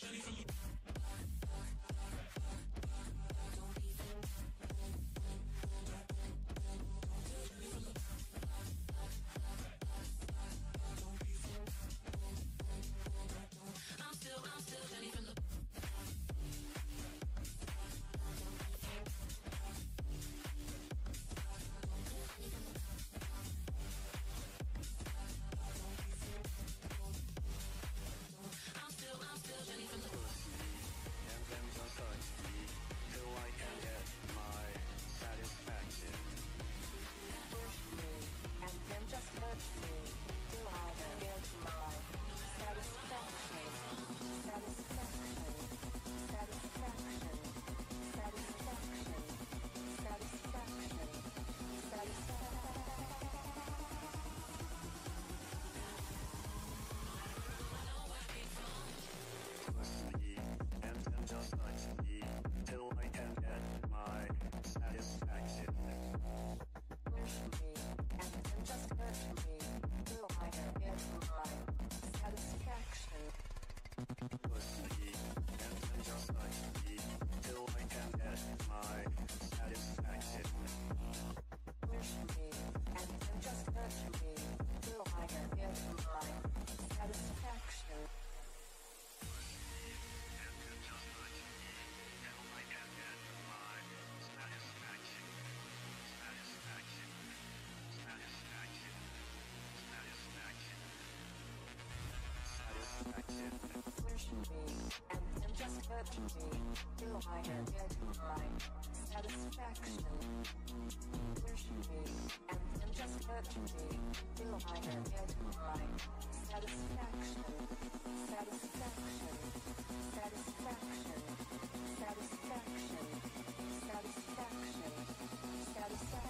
Ready for pushing me, and then just hurting me, till I am getting my satisfaction. Pushing me, and then just hurting me, till I am getting my satisfaction. Satisfaction, satisfaction, satisfaction, satisfaction, satisfaction.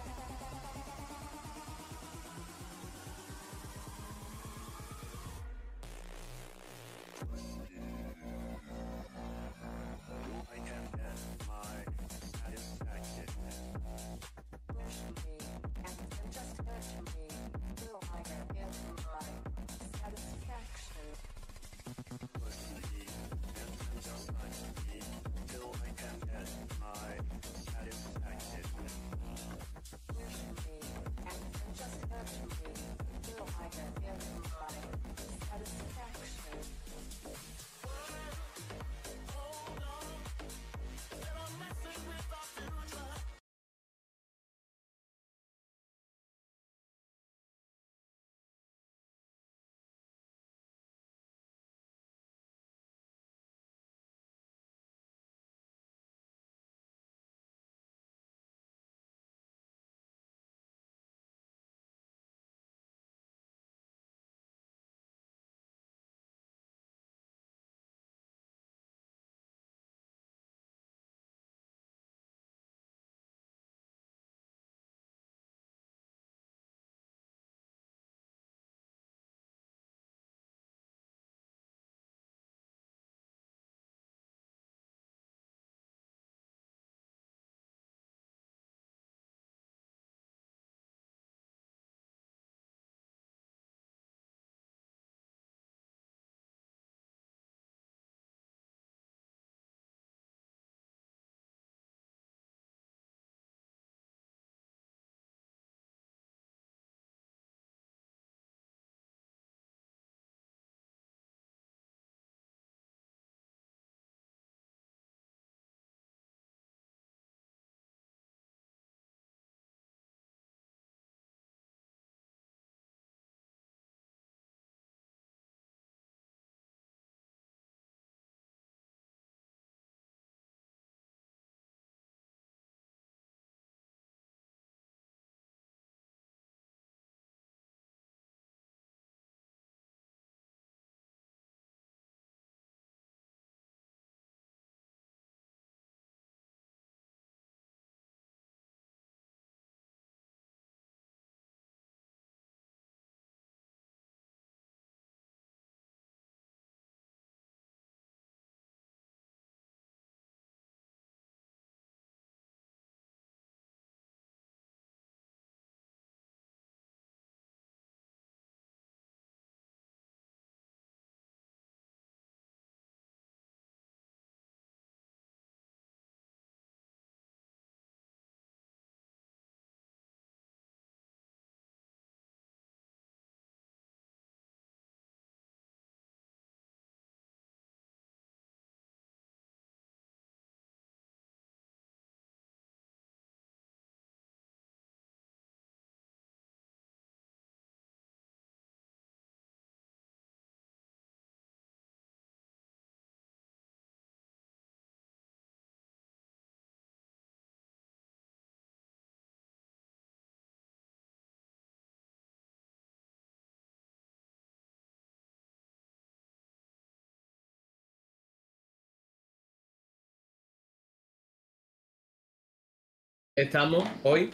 Estamos hoy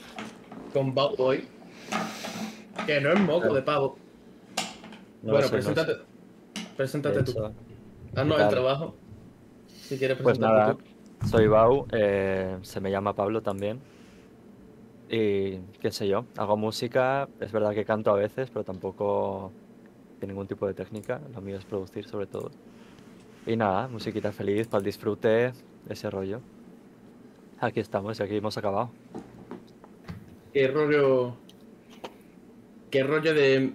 con Bow Boy, que no es moco de pavo. No bueno, sé, no preséntate, sé. preséntate tú. hecho, Haznos ¿qué el trabajo. Si quieres Pues presentarte nada, tú. soy Bau, eh, se me llama Pablo también. Y qué sé yo, hago música, es verdad que canto a veces, pero tampoco tiene ningún tipo de técnica, lo mío es producir sobre todo. Y nada, musiquita feliz, para el disfrute, ese rollo. Aquí estamos aquí hemos acabado. ¿Qué rollo. ¿Qué rollo de.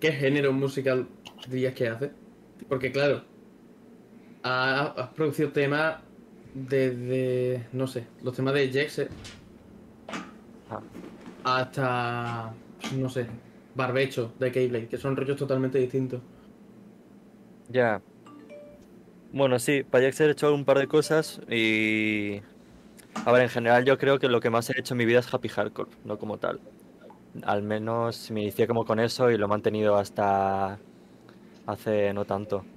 ¿Qué género musical dirías que hace? Porque claro. ha- Has producido temas desde. No sé, los temas de Jexe Ah, hasta. No sé, Barbecho de Keyblade, que son rollos totalmente distintos. Ya. Bueno, sí, para Jackson he hecho un par de cosas y... A ver, en general yo creo que lo que más he hecho en mi vida es happy hardcore, no como tal. Al menos me inicié como con eso y lo he mantenido hasta hace no tanto.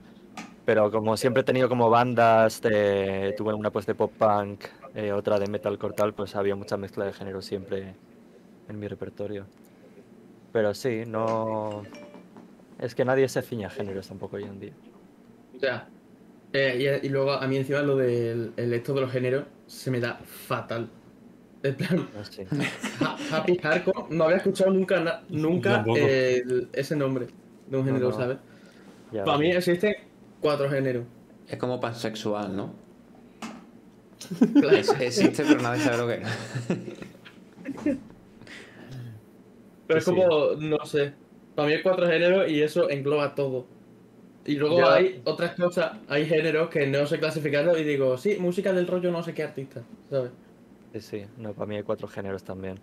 Pero como siempre he tenido como bandas, de- tuve una pues de pop punk, eh, otra de metalcore tal, pues había mucha mezcla de género siempre en mi repertorio. Pero sí, no... Es que nadie se ciña a géneros tampoco hoy en día. Sea, eh, y, y luego a mí encima lo del el esto de los géneros se me da fatal. En plan, No sé. ha- Happy Hardcore, no había escuchado nunca, na- nunca eh, el- ese nombre de un género, no. ¿sabes? Ya, Para mí existen cuatro géneros. Es como pansexual, ¿no? Claro. Es- existe, pero nadie sabe lo que es. Pero es como, no sé. Para mí hay cuatro géneros y eso engloba todo. Y luego Ya. hay otras cosas, hay géneros que no sé clasificarlos y digo, sí, música del rollo no sé qué artista, ¿sabes? Sí, sí, no, para mí hay cuatro géneros también.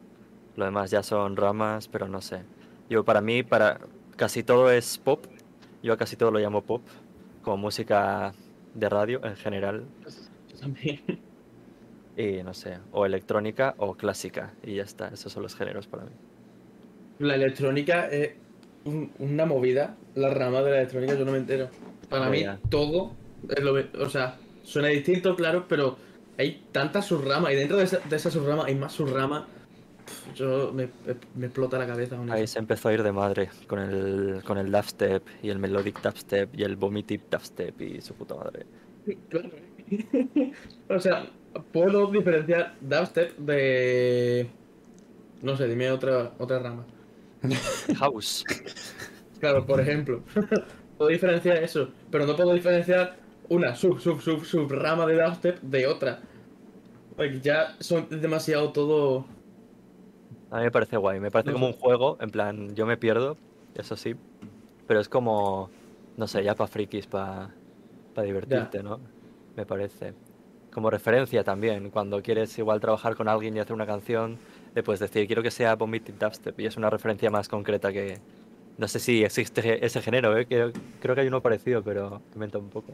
Lo demás ya son ramas, pero no sé. Yo para mí, para casi todo es pop. Yo a casi todo lo llamo pop, como música de radio en general. Yo también. Y no sé, o electrónica o clásica. Y ya está, esos son los géneros para mí. La electrónica es un- una movida, la rama de la electrónica yo no me entero. Para Ya, mí ya. todo es lo mi- o sea, suena distinto, claro, pero hay tantas subramas y dentro de esa, de esa subrama hay más subramas. Yo me, me explota la cabeza Ahí eso. se empezó a ir de madre con el, con el dubstep y el melodic dubstep y el vomitive dubstep y su puta madre. Claro. o sea, puedo diferenciar dubstep de no sé, dime otra otra rama. House. Claro, por ejemplo, puedo diferenciar eso, pero no puedo diferenciar una sub, sub, sub, sub rama de dubstep de otra. Porque ya son demasiado todo. A mí me parece guay, me parece No como un juego, en plan, yo me pierdo, eso sí, pero es como, no sé, ya para frikis, para divertirte, ¿no? Me parece. Como referencia también, cuando quieres igual trabajar con alguien y hacer una canción, le puedes decir, quiero que sea Vomited Dubstep, y es una referencia más concreta que... No sé si existe ese género, ¿eh? Creo, creo que hay uno parecido, pero inventa un poco.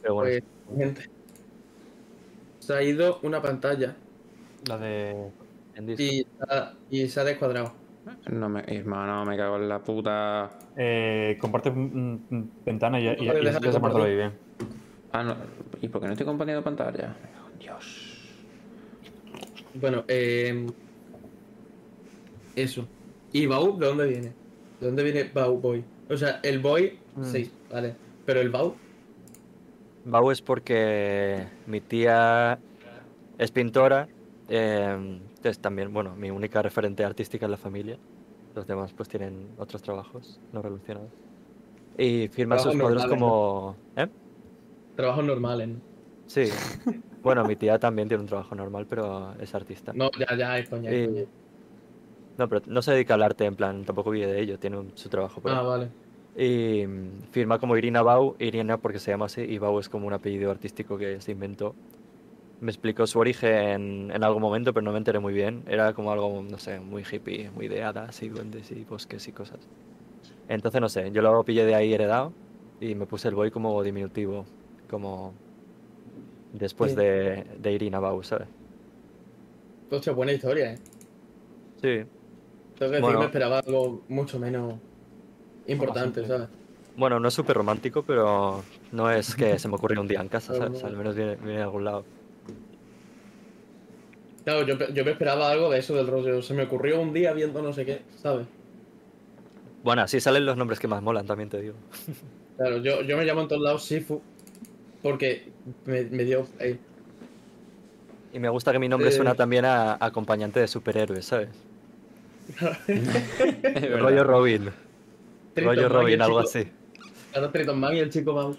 Pero bueno, Pues, gente. Se ha ido una pantalla La de. y, y se ha descuadrado. No me, hermano, me cago en la puta. Eh, comparte mm, mm, ventana y, ya- y, y ya de se muerto compartir. bien. Ah, no. ¿Y por qué no estoy compartiendo pantalla? Dios. Bueno, eh, eso. ¿Y Bau de dónde viene? ¿De dónde viene Bau Boy? O sea, el Boy, Mm. sí, vale. Pero el Bau, Bau es porque mi tía es pintora, eh, entonces también, bueno, mi única referente artística en la familia. Los demás pues tienen otros trabajos no relacionados. Y firma sus cuadros como... ¿Eh? trabajos normales, ¿no? Sí. Bueno, mi tía también tiene un trabajo normal, pero es artista. No, ya, ya, es coña, es Y- coña. No, pero no se dedica al arte, en plan, tampoco vive de ello, tiene un- su trabajo. por Ah, ahí. vale. Y mm, firma como Irina Bau, Irina porque se llama así, y Bau es como un apellido artístico que se inventó. Me explicó su origen en algún momento, pero no me enteré muy bien. Era como algo, no sé, muy hippie, muy de hadas y duendes y bosques y cosas. Entonces, no sé, yo lo pillé de ahí heredado y me puse el boy como diminutivo, como después de Irina Bau, ¿sabes? Hostia, buena historia, ¿eh? Sí, Tengo que decir Bueno. que me esperaba algo mucho menos importante. ¿sabes? bueno, no es súper romántico, pero no es que se me ocurrió un día en casa, ¿sabes? Al menos viene, viene de algún lado. Claro, yo, yo me esperaba algo de eso del rollo. Se me ocurrió un día viendo no sé qué, ¿sabes? Bueno, así salen los nombres que más molan, también te digo. Claro, yo, yo me llamo en todos lados Sifu porque me, me dio. ahí. Y me gusta que mi nombre Eh. suena también a acompañante de superhéroes, ¿sabes? Rollo Robin. Triton Rollo Robin, algo así. Claro, Triton Man y el chico mouse.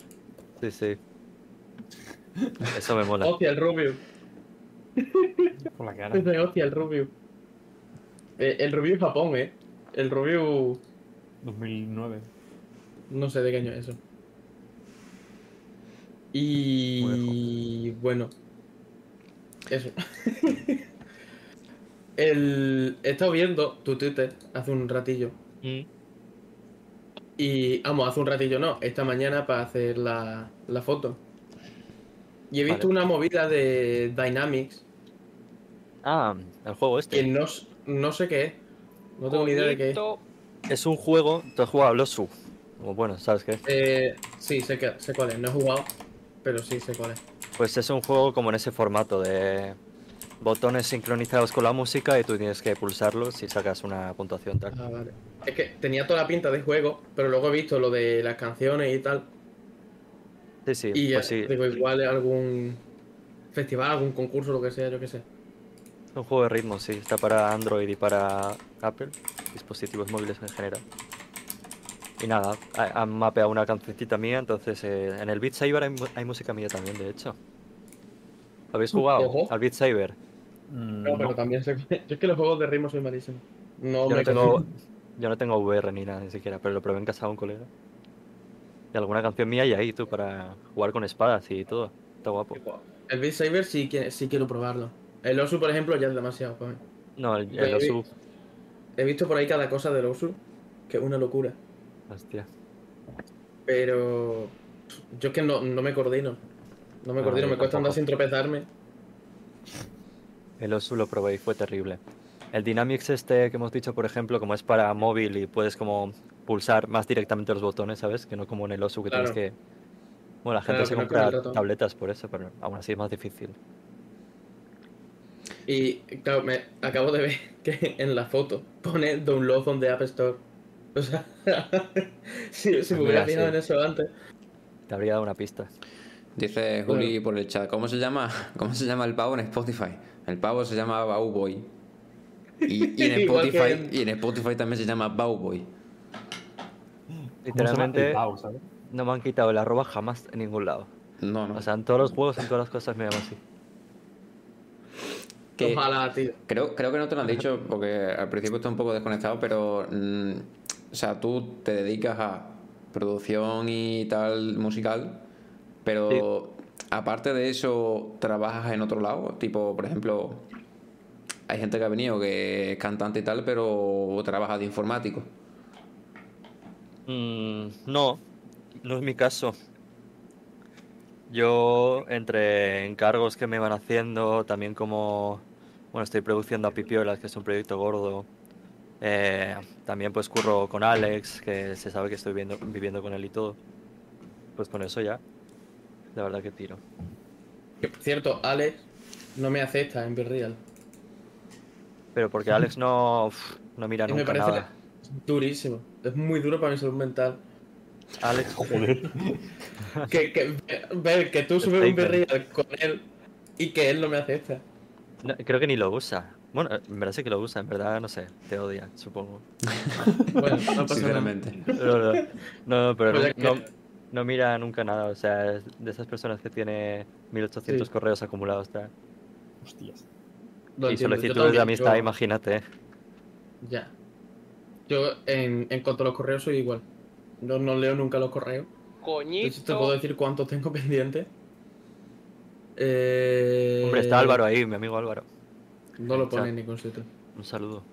Sí, sí. Eso me mola. Hostia, el Rubio. Por la cara. Dice, Hostia, el Rubio. Eh, el Rubio es Japón, ¿eh? El Rubio. 2009. No sé de qué año es eso. Y. Bueno. Eso. el... He estado viendo tu Twitter hace un ratillo. Mm. Y. Vamos, hace un ratillo no. Esta mañana para hacer la, la foto. Y he visto Vale. una movida de Dynamics Ah, el juego que este. no, s- no sé qué es. No tengo ni idea de qué es. Es un juego. ¿Tú has jugado a Losu? Bueno, ¿sabes qué? Eh, sí, sé, que, sé cuál es. No he jugado, pero sí sé cuál es. Pues es un juego como en ese formato de botones sincronizados con la música y tú tienes que pulsarlos y sacas una puntuación tal. Ah, vale. Es que tenía toda la pinta de juego, pero luego he visto lo de las canciones y tal. Sí, sí, Y ya, pues sí. digo, igual algún festival, algún concurso, lo que sea, yo qué sé. Un juego de ritmo, sí. Está para Android y para Apple, dispositivos móviles en general. Y nada, ha- han mapeado una cancioncita mía, entonces eh, en el Beat Saber hay, hay música mía también, de hecho. ¿Habéis jugado Ojo. al Beat Saber? Mm, No, pero también sé. Yo es que los juegos de ritmo soy malísimo. No Yo me no, tengo, yo no tengo VR ni nada, ni siquiera, pero lo probé en casa de un colega. Y alguna canción mía y ahí, tú, para jugar con espadas y todo. Está guapo. El Beat Saber sí, que- sí quiero probarlo. El Osu, por ejemplo, ya es demasiado para mí. No, el, Osu... He visto por ahí cada cosa del Osu, que es una locura. Hostia. Pero yo es que no, no me coordino. No me No, coordino, yo me cuesta andar sin tropezarme. El Osu lo probé y fue terrible. El Dynamics este que hemos dicho, por ejemplo, como es para móvil y puedes como pulsar más directamente los botones, ¿sabes? Que no como en el Osu que Claro. tienes que... Bueno, la gente Claro, se compra tabletas por eso, pero aún así es más difícil. Y claro, me acabo de ver que en la foto pone download on the App Store. O sea, si, si me hubiera mira, fijado sí. en eso antes. Te habría dado una pista. Dice Juli por el chat, ¿cómo se llama? ¿Cómo se llama el pavo en Spotify? El pavo se llama Bauboy. Y, y en que Spotify, y en Spotify también se llama Bauboy. ¿Cómo se llama? Literalmente no me han quitado el arroba jamás en ningún lado. No, no. O sea, en todos los juegos, en todas las cosas me llaman así. Que- Ojalá, tío. Creo, creo que no te lo han dicho porque al principio estoy un poco desconectado, pero. mm, o sea, tú te dedicas a producción y tal musical, pero aparte de eso, ¿trabajas en otro lado? Tipo, por ejemplo, hay gente que ha venido que es cantante y tal, pero trabaja de informático. Mm, no, no es mi caso. Yo, entre encargos que me van haciendo, también como, bueno, estoy produciendo a Pipiolas, que es un proyecto gordo. eh, también pues curro con Alex, que se sabe que estoy viendo- viviendo con él y todo. Pues con eso ya, la verdad que tiro. Que por cierto, Alex no me acepta en Virreal. Pero porque Alex no, uf, no mira Y me nunca parece nada. durísimo. Es muy duro para mi salud mental. Alex, Joder. Que, que ver que tú subes un. Virreal con él y que él no me acepta. no, creo que ni lo usa. Bueno, en verdad sí que lo usa, en verdad no sé, te odia, supongo. Bueno, no pasa nada. Sinceramente. No, no, no, pero Pues no, no- no mira nunca nada. O sea, es de esas personas que tiene 1800 Sí. correos acumulados. tal. Hostias. Lo Y entiendo, solicitudes de amistad, yo- imagínate. Ya. Yo, en, en cuanto a los correos, soy igual. Yo no leo nunca los correos. Hecho, te puedo Coñito. decir cuántos tengo pendientes. Eh... Hombre, está Álvaro ahí, mi amigo Álvaro. No lo pone en ningún sitio. Un saludo.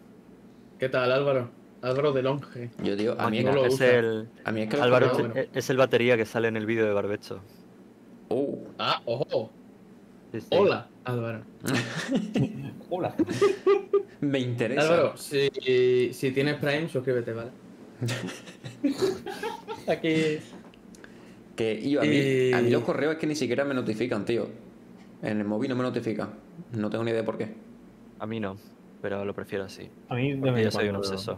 ¿Qué tal, Álvaro? Álvaro de Longe. Yo digo, a mí, no lo es, el, a mí es que los Álvaro es- bueno. es el batería que sale en el vídeo de Barbecho. Uh, Ah, ojo. Sí, sí. Hola, Álvaro. Hola. me interesa. Álvaro, si, si tienes Prime, suscríbete, ¿vale? Aquí. Que y a, mí, Y- a mí los correos es que ni siquiera me notifican, tío. En el móvil no me notifican. No tengo ni idea por qué. A mí no, pero lo prefiero así. A mí de Porque yo soy un obseso.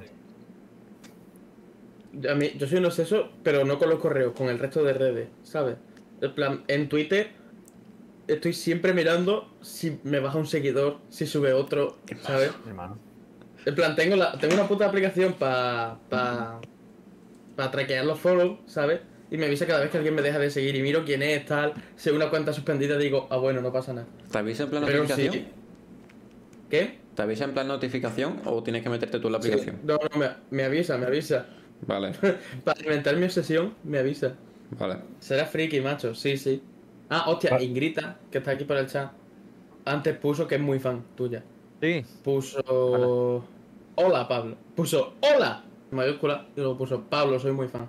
A mí, yo soy un obseso, pero no con los correos, con el resto de redes, ¿sabes? En plan, en Twitter estoy siempre mirando si me baja un seguidor, si sube otro, ¿sabes? Hermano. En plan, tengo, la, tengo una puta aplicación para pa, pa traquear los follows, ¿sabes? Y me avisa cada vez que alguien me deja de seguir y miro quién es, tal. Si hay una cuenta suspendida, digo, ah, bueno, no pasa nada. ¿Te avisa en plan Pero notificación? sí. ¿Qué? ¿Te avisa en plan notificación o tienes que meterte tú en la Sí. aplicación? No, no, me, me avisa, me avisa. Vale, Para alimentar mi obsesión, me avisa. vale. Será friki, macho, sí, sí. Ah, hostia, Va- Ingrita, que está aquí por el chat, antes puso que es muy fan tuya. Sí, Puso. Hola, Pablo. Puso hola, en mayúscula, y luego puso Pablo, soy muy fan.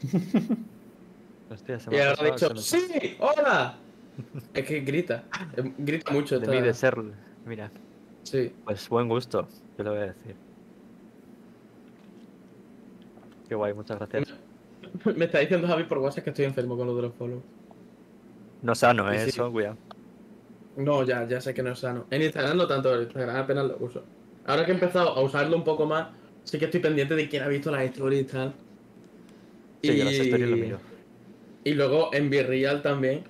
hostia, se Y me ha ahora ha dicho, me- ¡Sí! ¡Hola! Es que grita, eh, grita mucho. De esta- mí, de ser. Mira, Sí. pues buen gusto, te lo voy a decir. Qué guay, muchas gracias. Me está diciendo Javi por WhatsApp que estoy enfermo con lo de los follows. No sano, ¿eh? sí. Eso, cuidado. No, ya, ya sé que no es sano. En Instagram no tanto, en Instagram apenas lo uso. Ahora que he empezado a usarlo un poco más, sí que estoy pendiente de quién ha visto las stories y tal. Sí, yo las stories lo miro. Y luego en Virreal también.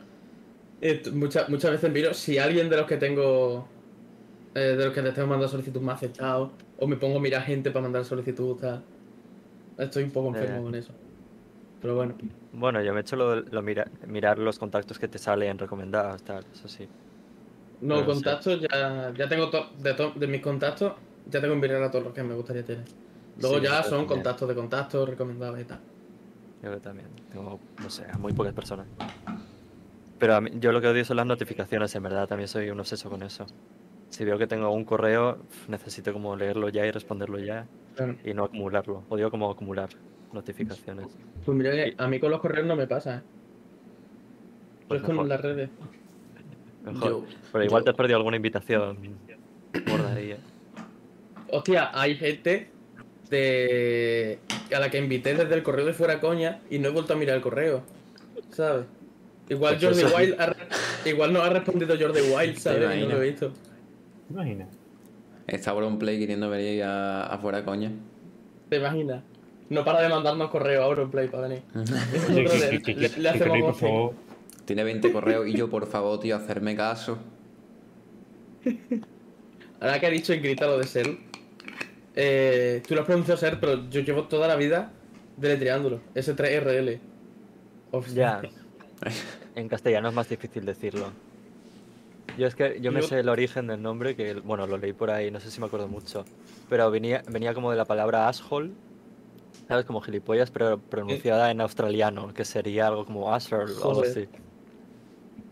eh, muchas, muchas veces miro si alguien de los que tengo. eh, de los que les tengo mandando solicitud me ha aceptado. O me pongo a mirar gente para mandar solicitud tal. Estoy un poco enfermo Eh. con eso. Pero bueno. Bueno, yo me he hecho lo, lo mira- mirar los contactos que te salen recomendados, tal, eso sí. No, Pero sí. contactos ya, ya tengo to- de, to- de mis contactos, ya tengo en Virreal a todos los que me gustaría tener. Luego Sí, ya son también. contactos de contactos recomendados y tal. Yo que también. Tengo, no sé, a muy pocas personas. Pero a mí- yo lo que odio son las notificaciones, en verdad. También soy un obseso con eso. Si veo que tengo un correo, necesito como leerlo ya y responderlo ya Claro. y no acumularlo. Odio como acumular notificaciones. Pues mira, a mí con los correos no me pasa, ¿eh? Pues es con las redes. Mejor. Yo- Pero igual yo- te has perdido alguna invitación ahí, ¿eh? Hostia, hay gente de a la que invité desde el correo de fuera coña y no he vuelto a mirar el correo. ¿Sabes? Igual Pues Jordi Wild ha igual no ha respondido Jordi Wild, ¿sabes? Y no lo he visto. ¿Te imaginas? Está Play queriendo venir a- afuera, coña. ¿Te imaginas? No para de mandarnos correo a Auronplay para venir. Le, le- le hacemos por ghosting. favor. Tiene 20 correos y yo, por favor, tío, hacerme caso. Ahora que ha dicho Ingrita lo de ser, eh, tú lo has pronunciado ser, pero yo llevo toda la vida deletreándolo. S3RL. Ya. En castellano es más difícil decirlo. Yo es que yo me sé el origen del nombre, que bueno, lo leí por ahí, no sé si me acuerdo mucho. Pero venía, venía como de la palabra asshole, ¿sabes? Como gilipollas, pero pronunciada en australiano, que sería algo como asshole o algo así.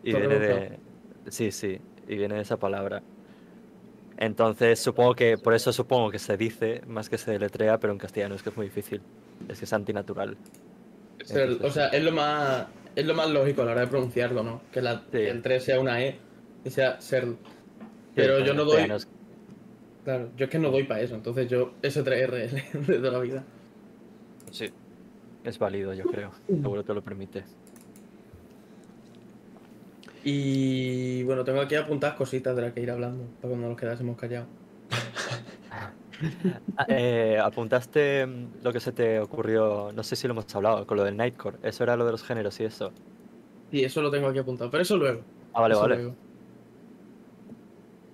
Y Todo viene de. Sí, sí, y viene de esa palabra. Entonces supongo que, por eso supongo que se dice más que se deletrea, pero en castellano es que es muy difícil. Es que es antinatural. O sea, es lo más es lo más lógico a la hora de pronunciarlo, ¿no? Que, la, Sí. que el 3 sea una E y sea ser. Pero Sí, yo no doy. Claro, yo es que no doy para eso, entonces yo S3RL de toda la vida. Sí, es válido, yo creo. Seguro te lo permite. Y bueno, tengo aquí apuntadas cositas de las que ir hablando, para cuando nos quedásemos callados. Ah, eh, apuntaste mm, lo que se te ocurrió, no sé si lo hemos hablado, con lo del Nightcore. Eso era lo de los géneros y eso. Y eso lo tengo aquí apuntado, pero eso luego. Ah, vale, eso vale. luego.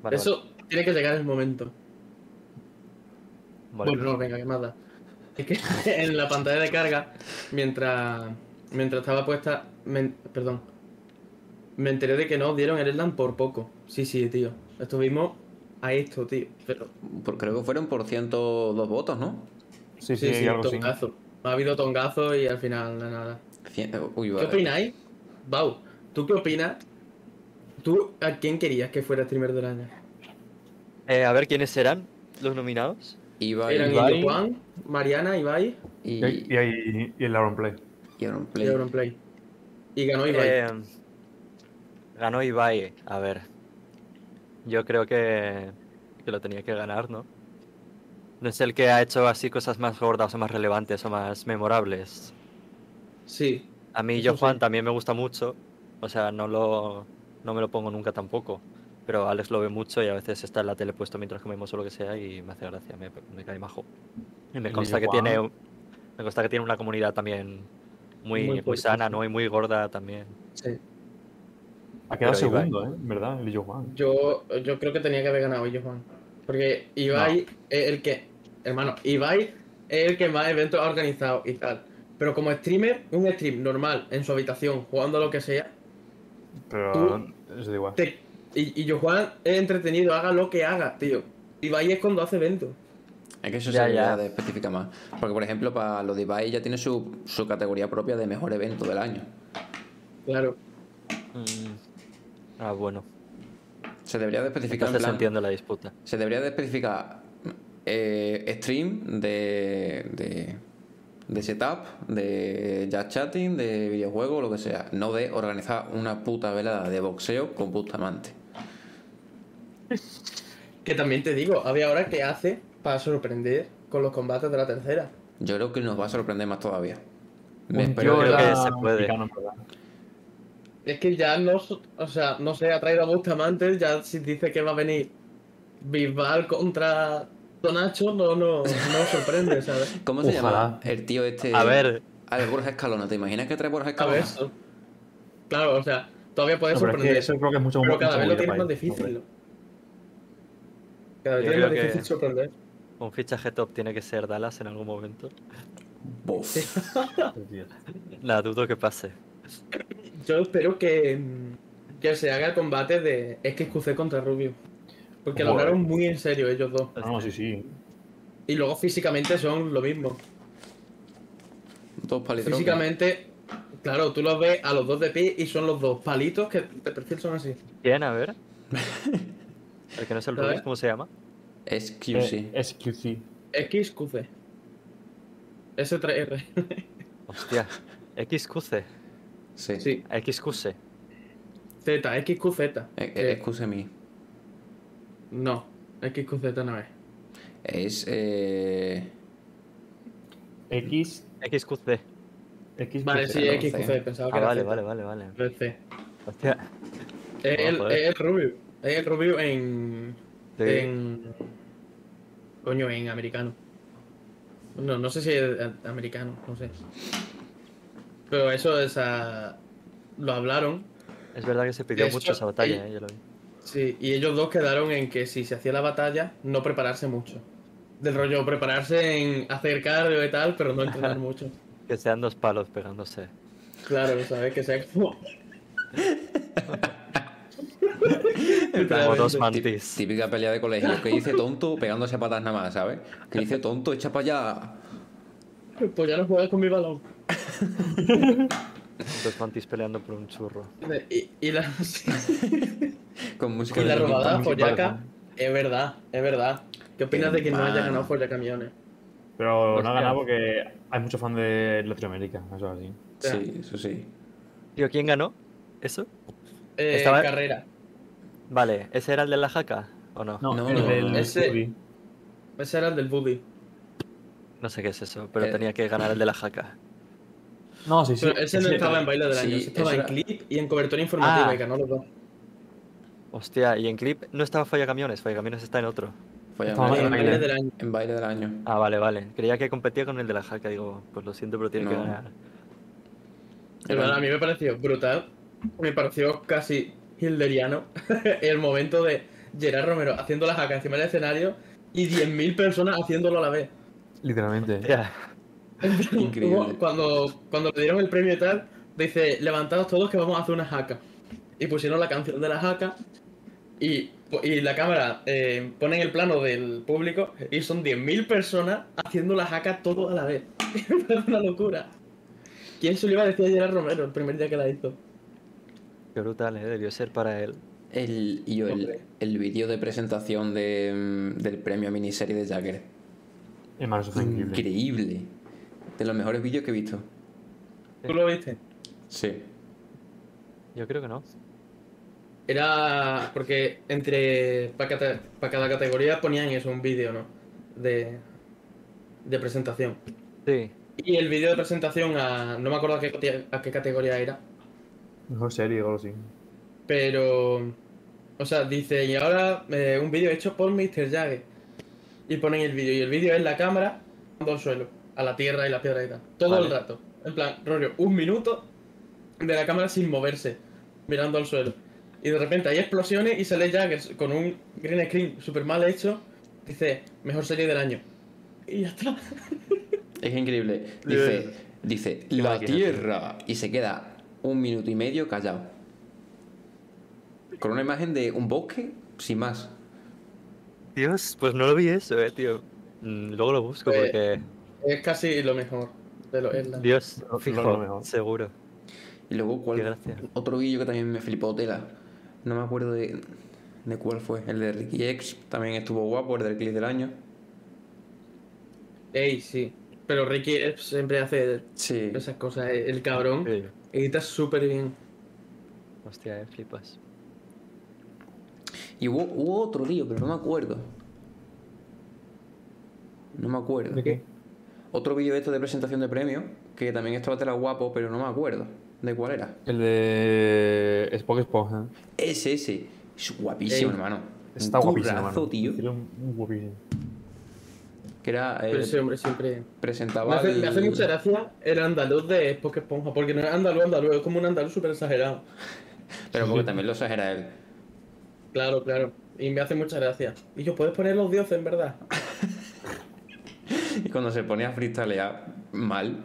Vale, eso tiene que llegar el momento. vale. Bueno, no, venga, que más da. Es que en la pantalla de carga, mientras, mientras estaba puesta. me- perdón. Me enteré de que no dieron el Erland por poco. Sí, sí, tío. Estuvimos a esto, tío. Pero Por- creo que fueron por 102 votos, ¿no? Sí, sí, sí, sí, algo así. tongazo. Ha habido tongazo y al final nada. Cien- Uy, ¿Qué opináis? Bau, ¿tú qué opinas? ¿Tú a quién querías que fuera streamer del año? Eh, a ver quiénes serán los nominados. Ibai Eran Ibai. Juan, Mariana, Ibai y, Y, y, y, y el Aaron Play. y Aaron y Play. Auronplay. Y ganó Ibai. Eh, ganó Ibai. A ver. Yo creo que, que lo tenía que ganar, ¿no? No es el que ha hecho así cosas más gordas o más relevantes o más memorables. Sí. A mí Yo Juan sí. también me gusta mucho. O sea, no lo no me lo pongo nunca tampoco. Pero Alex lo ve mucho y a veces está en la tele puesto mientras comemos o lo que sea y me hace gracia, me, me cae majo. Y me consta que tiene me consta que tiene una comunidad también muy, Muy sana. ¿no? Y muy gorda también. Sí. Ha quedado Pero Ibai- segundo, ¿eh? ¿Verdad? El Juan. Yo, yo creo que tenía que haber ganado yo, Juan. Porque Ibai es el que. Hermano, Ibai es el que más eventos ha organizado y tal. Pero como streamer, un stream normal, en su habitación, jugando a lo que sea. Pero eso da igual. te- y, y yo, Juan, es entretenido, haga lo que haga, tío. Ibai es cuando hace eventos. Es que eso Ya, se debería ya. de especificar más. Porque, por ejemplo, para los de Ibai ya tiene su, su categoría propia de mejor evento del año. Claro. Mm. Ah, bueno. Se debería de especificar en Entonces plan- entiendo la disputa. Se debería de especificar eh, stream de, de, de setup, de jazz chatting, de videojuego, lo que sea. No de organizar una puta velada de boxeo con Bustamante. Que también te digo, había ahora que hace para sorprender con los combates de la tercera. Yo creo que nos va a sorprender más todavía. Me espero creo que- se puede. Es que ya no, o sea, no sé, ha traído a Bustamante, ya si dice que va a venir Bisbal contra Tonacho, no, no, no sorprende, ¿sabes? ¿Cómo se Ojalá. llama el tío este? A ver, A ver, Borja Escalona. ¿Te imaginas que trae Borja A Escalona? ver, eso. Claro, o sea, todavía puede No, pero es que sorprender. eso creo que es mucho Pero mucho cada vez lo movida tiene para más difícil. Cada vez Yo tiene más que- difícil sorprender. un fichaje top tiene que ser Dallas en algún momento. Bof. Nada, dudo que pase. Yo espero que, que se haga el combate de XQC contra Rubio. Porque lo hablaron muy en serio ellos dos. No, sí, sí. Y luego físicamente son lo mismo. Dos palitos. Físicamente, claro, tú los ves a los dos de pie y son los dos palitos que de perfil son así. ¿Quién? A ver. El que no es el ¿cómo se llama? Es QC. Eh, es QC. XQC. S3R. Hostia. XQC. Sí. sí, XQC. Z, XQZ. Eh, que- eh, me. No, XQZ no es. Es. Eh... X. XQC. X. Vale, sí. XQC, pensaba que Ah, era vale, Z. vale, vale, vale. C. Hostia. Es el, joder. es el Rubio. Es el Rubio en. Sí. en. Coño, en americano. No, no sé si es americano, no sé. Pero eso, esa. Lo hablaron. Es verdad que se pidió mucho esa batalla, eh, yo lo vi. Sí, y ellos dos quedaron en que si se hacía la batalla, no prepararse mucho. Del rollo, prepararse en hacer cardio y tal, pero no entrenar mucho. Que sean dos palos pegándose. Claro, ¿sabes? Que sea como. Como dos mantis. Típica pelea de colegio. Que dice tonto pegándose a patas nada más, ¿sabes? Que dice tonto, echa para allá. Pues ya no juegas con mi balón. Dos mantis peleando por un churro. Y, y la, Con música y la de robada Park. follaca, es verdad, es verdad. ¿Qué opinas de que no haya ganado follacamiones? Pero no Hostia. ha ganado porque hay muchos fans de Latinoamérica, eso es así. Sí, eso sí. Tío, ¿quién ganó? ¿Eso? Eh, Estaba- Carrera. Vale, ¿ese era el de la jaca? ¿O no? No, No, el no, del ese-. Ese era el del Buddy. No sé qué es eso, pero Eh. tenía que ganar el de la jaca. No, sí, sí. Pero ese no ese- estaba en baile del sí, año, ese estaba en era- clip y en cobertura informativa Ah. y ganó los dos. Hostia, y en clip no estaba Follacamiones, Follacamiones está en otro. Fue Estaba En baile del año. en baile del año. Ah, vale, vale. Creía que competía con el de la jaca. Digo, pues lo siento, pero tiene que No. ganar. Pero a mí me pareció brutal. Me pareció casi hilderiano el momento de Gerard Romero haciendo la jaca encima del escenario y 10.000 personas haciéndolo a la vez. Literalmente. Ya. Increíble. Cuando, cuando le dieron el premio y tal, dice, levantados todos que vamos a hacer una jaca. Y pusieron la canción de la jaca y, y la cámara eh, pone en el plano del público y son 10.000 personas haciendo la jaca todo a la vez. es una locura. ¿Quién se lo iba a decir a Gerard Romero el primer día que la hizo? Qué brutal, ¿eh? Debió ser para él. El, y yo, el, el vídeo de presentación de, mm, del premio a miniserie de Jagger. Hermano, eso fue increíble. Increíble. De los mejores vídeos que he visto. ¿Tú lo viste? Sí. Yo creo que no. Era porque entre para cada categoría ponían eso, un vídeo, ¿no? De, de presentación. Sí. Y el vídeo de presentación a. No me acuerdo a qué, a qué categoría era. Mejor serie o algo así. Pero. O sea, dice, y ahora eh, un vídeo hecho por Mr. Jagger. Y ponen el vídeo, y el vídeo es la cámara dando al suelo, a la tierra y la piedra y tal. Todo Vale. el rato. En plan, rollo, un minuto de la cámara sin moverse, mirando al suelo. Y de repente hay explosiones y sale Jagger con un green screen super mal hecho. Dice, mejor serie del año. Y ya está. Es increíble. Dice, dice, la tierra. Y se queda un minuto y medio callado. Con una imagen de un bosque sin más. Dios, pues no lo vi eso, eh, tío. Mm, Luego lo busco Pues, porque. Es casi lo mejor. De lo, es la- Dios, lo- fijo, lo mejor. seguro. Y luego, ¿cuál? Otro vídeo que también me flipó tela. No me acuerdo de, de cuál fue. El de Ricky X también estuvo guapo, el del clip del año. Ey, sí. Pero Ricky eh, siempre hace Sí. esas cosas. El cabrón Sí. edita súper bien. Hostia, eh, flipas. Y hubo, hubo otro tío, pero no me acuerdo. No me acuerdo. ¿De qué? Otro vídeo de esto de presentación de premios, que también estaba tela guapo, pero no me acuerdo de cuál era. El de Spock Spock, ¿eh? Ese, ese. Es guapísimo, Ey. hermano. Está Un guapísimo, currazo, mano. tío. Tiene un- guapísimo. Que era. eh, Pero ese hombre siempre. Me presentaba. me hace el- mucha gracia el andaluz de Spock Esponja, porque no es andaluz, andaluz, es como un andaluz súper exagerado. Pero porque también lo exagera él. Claro, claro. Y me hace mucha gracia. Y yo, ¿puedes poner los dioses, en verdad? Y cuando se pone a freestylear mal,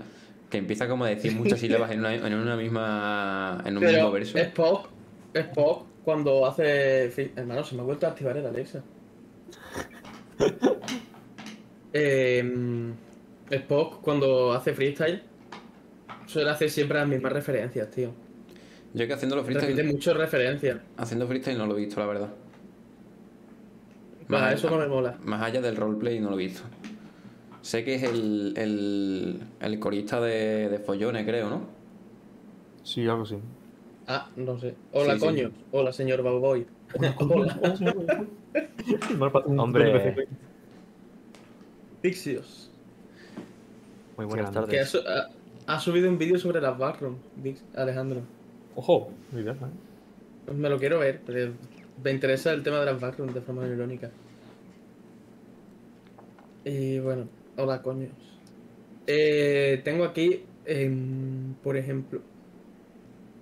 que empieza como a decir muchas sílabas en una, en una misma. en un mismo verso. Spock, Spock, cuando hace. Hermano, se me ha vuelto a activar el Alexa. Spock, cuando hace freestyle, suele hacer siempre las mismas referencias, tío. Yo que haciendo los Repite freestyle. mucho referencias. Haciendo freestyle no lo he visto, la verdad. Más eso allá- no me mola. Más allá del roleplay no lo he visto. Sé que es el, el, el corista de, de Follones, creo, ¿no? Sí, algo así. Ah, no sé. Hola, Sí, sí. coño. Hola, señor Bowboy. Hola, Hombre. Dixios. Muy buenas grande. Que ha, tardes. su- ha- ha subido un vídeo sobre las backrooms, Dix- Alejandro. Ojo, mira, ¿eh? Pues me lo quiero ver, pero me interesa el tema de las backrooms de forma irónica. Y bueno, hola coños. Eh, tengo aquí, em, por ejemplo,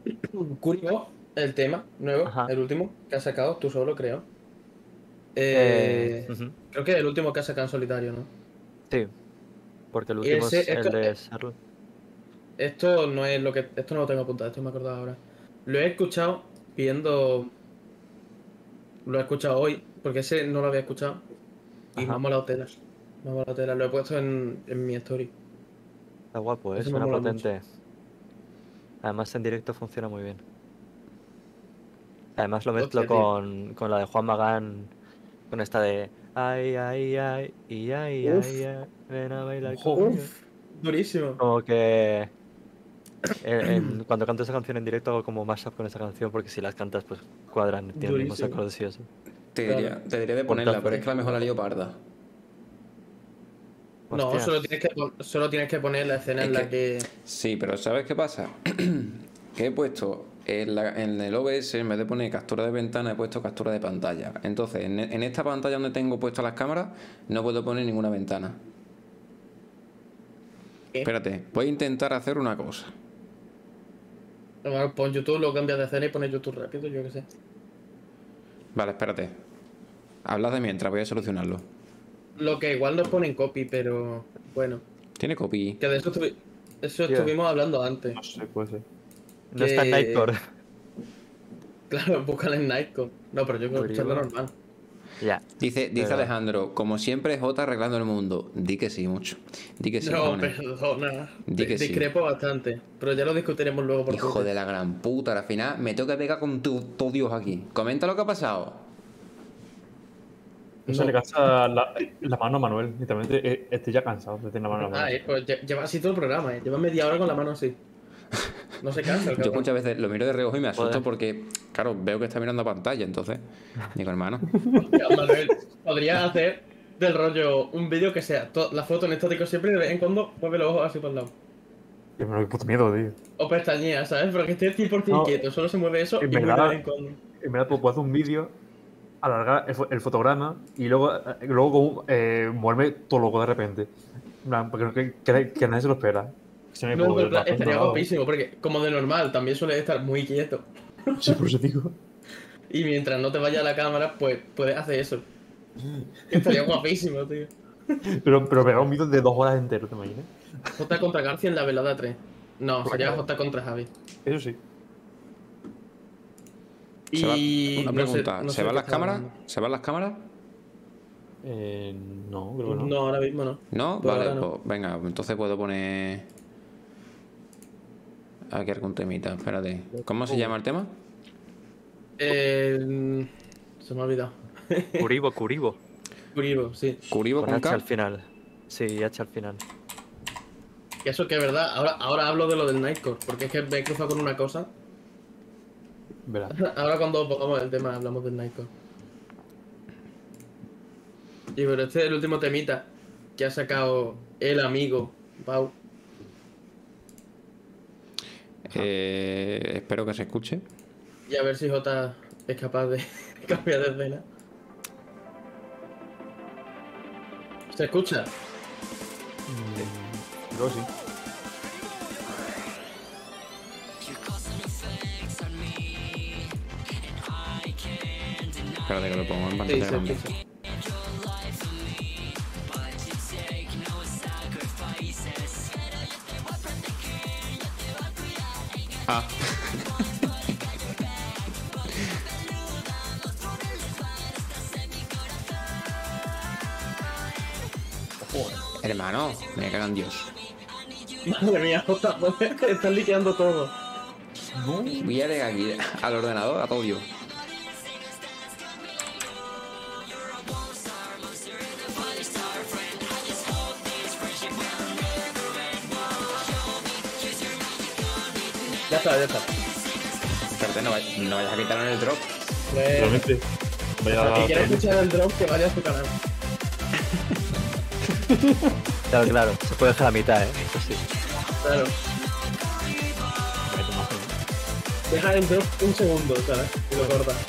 Curio, el tema nuevo, Ajá. el último que ha sacado, tú solo creo. Eh, Eh. Creo que es el último que ha sacado en solitario, ¿no? Sí. Porque el último ese- es el esto- de eh, Serl. Esto no es lo que. Esto no lo tengo apuntado, esto me he acordado ahora. Lo he escuchado viendo. Lo he escuchado hoy, porque ese no lo había escuchado. Y Ajá. me ha molado. Me molado tela. Lo he puesto en, en mi story. Está guapo, ¿eh? Suena potente. Además en directo funciona muy bien. Además lo mezclo Hostia, con, con la de Juan Magán, con esta de ay, ay, ay, y ay, Uf. ay, ay, ven a bailar conmigo. Uf, durísimo. Como que en- en- cuando canto esa canción en directo hago como mashup con esa canción porque si las cantas pues cuadran, tienen los mismos acordes y eso. Te diría, te diría de ponerla, pero es que la mejor la lío parda. No, solo tienes, que, solo tienes que poner la escena Es en la que-. Sí, pero ¿sabes qué pasa? que he puesto en, la- en el OBS, en vez de poner captura de ventana, he puesto captura de pantalla. Entonces, en, en esta pantalla donde tengo puestas las cámaras, no puedo poner ninguna ventana. ¿Qué? Espérate, voy a intentar hacer una cosa. Bueno, pon YouTube, lo cambias de escena y pones YouTube rápido, yo qué sé. Vale, espérate. Hablas de mientras, voy a solucionarlo. Lo que igual nos pone en copy, pero. Bueno. Tiene copy. Que de eso, estuvi- eso Tío. estuvimos hablando antes. No sé, puede ser. No está en que- Nightcore. Claro, búscala en Nightcore. No, pero yo quiero escucharlo normal. ya. Dice, dice Pero- Alejandro, como siempre J arreglando el mundo. Di que sí, mucho. Di que sí, no, perdona. Di que sí. Discrepo bastante. Pero ya lo discutiremos luego por Hijo de la gran puta, al final me tengo que pegar con tu, tu Dios aquí. Comenta lo que ha pasado. No se le cansa la, la mano a Manuel. Literalmente eh, estoy ya cansado de tener la mano a Ah, Manuel. eh, pues lle- lleva así todo el programa, ¿eh? Lleva media hora con la mano así. No se cansa el Yo muchas veces lo miro de reojo y me asusto Joder. porque, claro, veo que está mirando a pantalla, entonces digo, hermano, Ya, Manuel, podrías hacer del rollo un vídeo que sea la foto en estático siempre y de vez en cuando mueve los ojos así por el lado. Que me lo qué puto miedo, tío. O pestañea, ¿sabes? Pero que esté 100% No, quieto, solo se mueve eso y muy de vez en cuando. en verdad puedo hacer un vídeo, alargar el, fo- el fotograma y luego, eh, luego como, eh, moverme todo loco de repente. En plan, Porque que, que, que nadie se lo espera. Se me No, puedo pero ver estaría guapísimo, porque como de normal, también suele estar muy quieto. Sí, por eso digo. Y mientras no te vaya la cámara, pues puedes hacer eso. Estaría guapísimo, tío. Pero, pero pegar un vídeo de dos horas entero, ¿te imaginas? J contra García en la velada 3. No, sería J contra Javi. Eso sí. Se va- Y una no sé- pregunta, no ¿se van las cámaras? hablando. ¿Se van las cámaras? Eh, no, creo que no. No, ahora mismo no. ¿No? Por vale, pues venga, entonces puedo poner. Aquí algún temita, espérate. ¿Cómo se llama el tema? Eh, se me ha olvidado. Curibo, Curibo. Curibo, sí. Curibo Con con H K. al final. Sí, H al final. Que eso que es verdad. Ahora, ahora hablo de lo del Nightcore, porque es que me he cruzado con una cosa. Verá. Ahora cuando pongamos el tema hablamos del Nightcore. Y pero este es el último temita que ha sacado el amigo Pau. Eh, espero que se escuche. Y a ver si J es capaz de cambiar de escena. ¿Se escucha? Mm, Creo que sí. Espérate que lo pongo en Sí, pantalla se grande. escucha. Ah. Hermano, me cagan Dios. Madre mía, J, están liqueando todo. Voy a llegar aquí al ordenador a todo Dios. Ya está, ya está. Espérate, no, vay- no vayas a quitarme el drop. Pues, Realmente. Vaya. si quieres escuchar el drop, que vaya a su canal. Claro, claro. Se puede dejar a mitad, ¿eh? Eso sí. Claro. Deja el drop un segundo, ¿sabes? Y lo corta.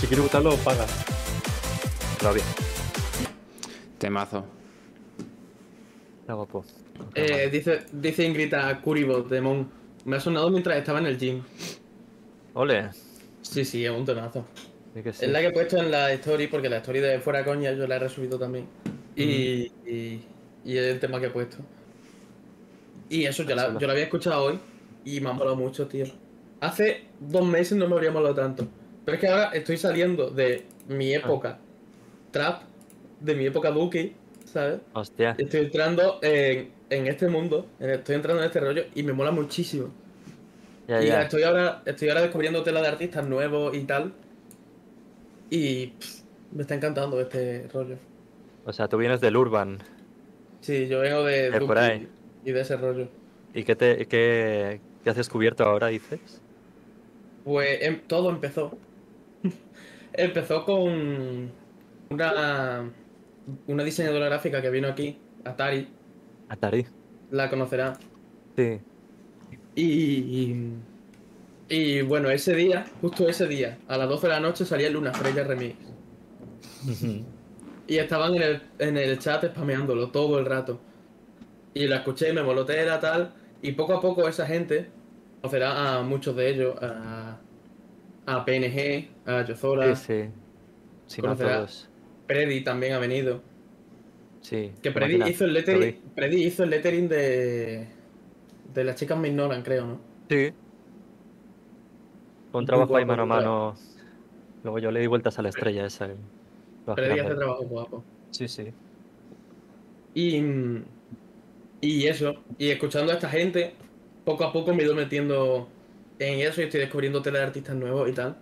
Si quieres gustarlo, paga. Pero bien. Temazo. Está guapo. Eh, dice, dice Ingrid a de Mon. Me ha sonado mientras estaba en el gym. Ole. Sí, sí, es un tonazo. Sí que sí. Es la que he puesto en la story, porque la story de Fuera Coña yo la he resubido también. Y, y, y es el tema que he puesto. Y eso, yo la, yo la había escuchado hoy y me ha molado mucho, tío. Hace dos meses no me habría molado tanto. Pero es que ahora estoy saliendo de mi época trap, de mi época Duki, ¿sabes? Hostia. Estoy entrando en, en este mundo, estoy entrando en este rollo y me mola muchísimo. Y estoy ahora, estoy ahora descubriendo tela de artistas nuevos y tal. Y pff, me está encantando este rollo. O sea, tú vienes del Urban. Sí, yo vengo de De por y de ese rollo. ¿Y qué, te, qué, qué has descubierto ahora, dices? Pues em- todo empezó. empezó con una, una diseñadora gráfica que vino aquí, Atari, Atari. la conocerá. Sí. Y, y, bueno, ese día, justo ese día, a las 12 de la noche salía Luna Freya Remix. Y estaban en el, en el chat spameándolo todo el rato. Y la escuché, me moló tela, tal. Y poco a poco esa gente conocerá a muchos de ellos, a, a PNG, a Yozora, Sí, sí. Sí, no Conocerá. Preddy también ha venido. Sí. Que Preddy hizo el lettering, vi. Preddy hizo el lettering de, de las chicas me ignoran, creo, ¿no? Sí. Con Muy trabajo ahí mano a mano. Luego yo le di vueltas a la estrella esa. Preddy hace trabajo guapo. Sí, sí. Y, y eso, y escuchando a esta gente, poco a poco me he ido metiendo en eso y estoy descubriendo tele de artistas nuevos y tal.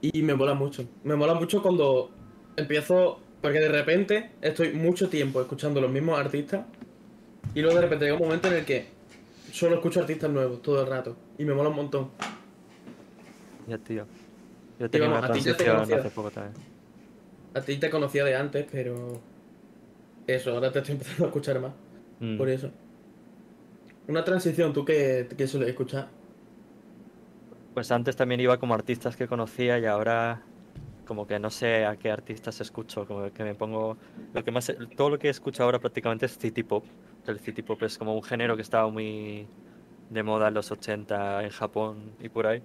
Y me mola mucho. Me mola mucho cuando empiezo, porque de repente estoy mucho tiempo escuchando los mismos artistas y luego de repente llega un momento en el que solo escucho artistas nuevos todo el rato y me mola un montón. Ya, tío. Yo tenía vamos, una te transición conocía. hace poco también. A ti te conocía de antes, pero eso, ahora te estoy empezando a escuchar más. Mm. Por eso. Una transición, ¿tú qué, qué sueles escuchar? Pues antes también iba como artistas que conocía y ahora como que no sé a qué artistas escucho, como que me pongo lo que más todo lo que escucho ahora prácticamente es city pop. El city pop es como un género que estaba muy de moda en los 80 en Japón y por ahí.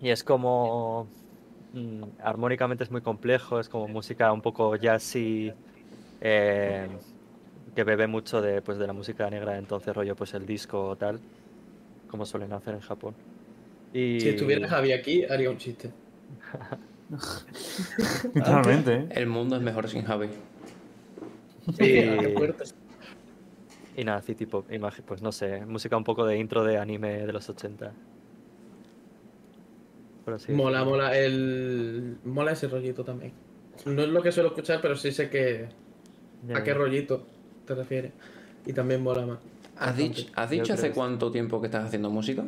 Y es como mm, armónicamente es muy complejo, es como música un poco jazzy eh, que bebe mucho de pues de la música negra de entonces rollo pues el disco o tal, como suelen hacer en Japón. Y Si estuviera Javi aquí, haría un chiste. Literalmente, ¿eh? El mundo es mejor sin Javi. Y- fuerte. Y nada, City Pop, imagi- pues no sé, música un poco de intro de anime de los 80. Por así Mola, mola el. Mola ese rollito también. No es lo que suelo escuchar, pero sí sé que. ¿A qué rollito te refieres? Y también mola más. ¿Has dicho, has dicho hace cuánto tiempo que estás haciendo música?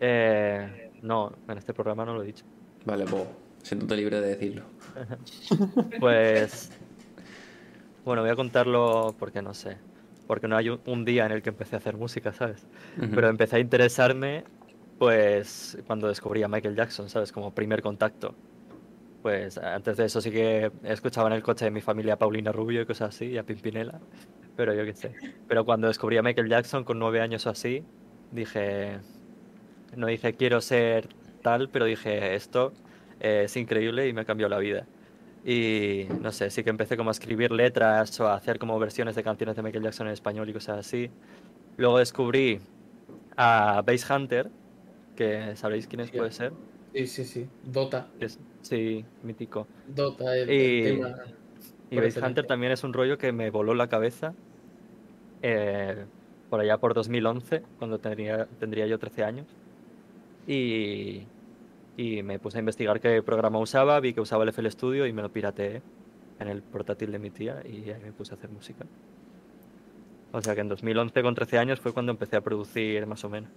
Eh, no, en este programa no lo he dicho. Vale, pues siéntate libre de decirlo. Pues. Bueno, voy a contarlo porque no sé. Porque no hay un, día en el que empecé a hacer música, ¿sabes? Pero empecé a interesarme, pues, cuando descubrí a Michael Jackson, ¿sabes? Como primer contacto. Pues antes de eso sí que escuchaba en el coche de mi familia a Paulina Rubio y cosas así, y a Pimpinela. Pero yo qué sé. Pero cuando descubrí a Michael Jackson con nueve años o así, dije. No dije quiero ser tal, pero dije esto eh, es increíble y me cambió la vida. Y no sé, sí que empecé como a escribir letras o a hacer como versiones de canciones de Michael Jackson en español y cosas así. Luego descubrí a Bass Hunter, que sabréis quién es, Sí. puede ser. Sí, sí, sí. Dota. Es, sí, mítico. Dota, el, Y- el tema. Y excelencia. Hunter también es un rollo que me voló la cabeza eh, por allá por 2011, cuando tendría, tendría yo 13 años. Y, y me puse a investigar qué programa usaba, vi que usaba el FL Studio y me lo pirateé en el portátil de mi tía y ahí me puse a hacer música. O sea que en 2011 con 13 años fue cuando empecé a producir más o menos.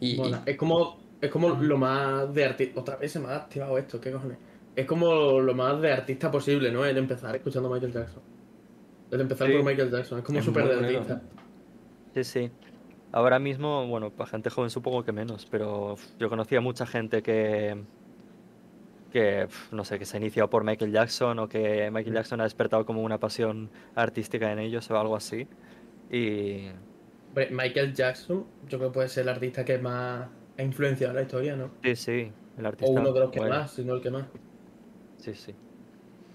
Y, y- Mola. Es como, es como lo más de artista. Otra vez se me ha activado esto, ¿qué cojones? Es como lo más de artista posible, ¿no? El empezar escuchando Michael Jackson. El empezar Sí. por Michael Jackson. Es como súper de artista. Sí, sí. Ahora mismo, bueno, para gente joven supongo que menos, pero yo conocía mucha gente que, que no sé, que se ha iniciado por Michael Jackson o que Michael Jackson ha despertado como una pasión artística en ellos o algo así. Y Michael Jackson, yo creo que puede ser el artista que más ha influenciado la historia, ¿no? sí, sí, el O uno de los que bueno, más, si no el que más. Sí, sí.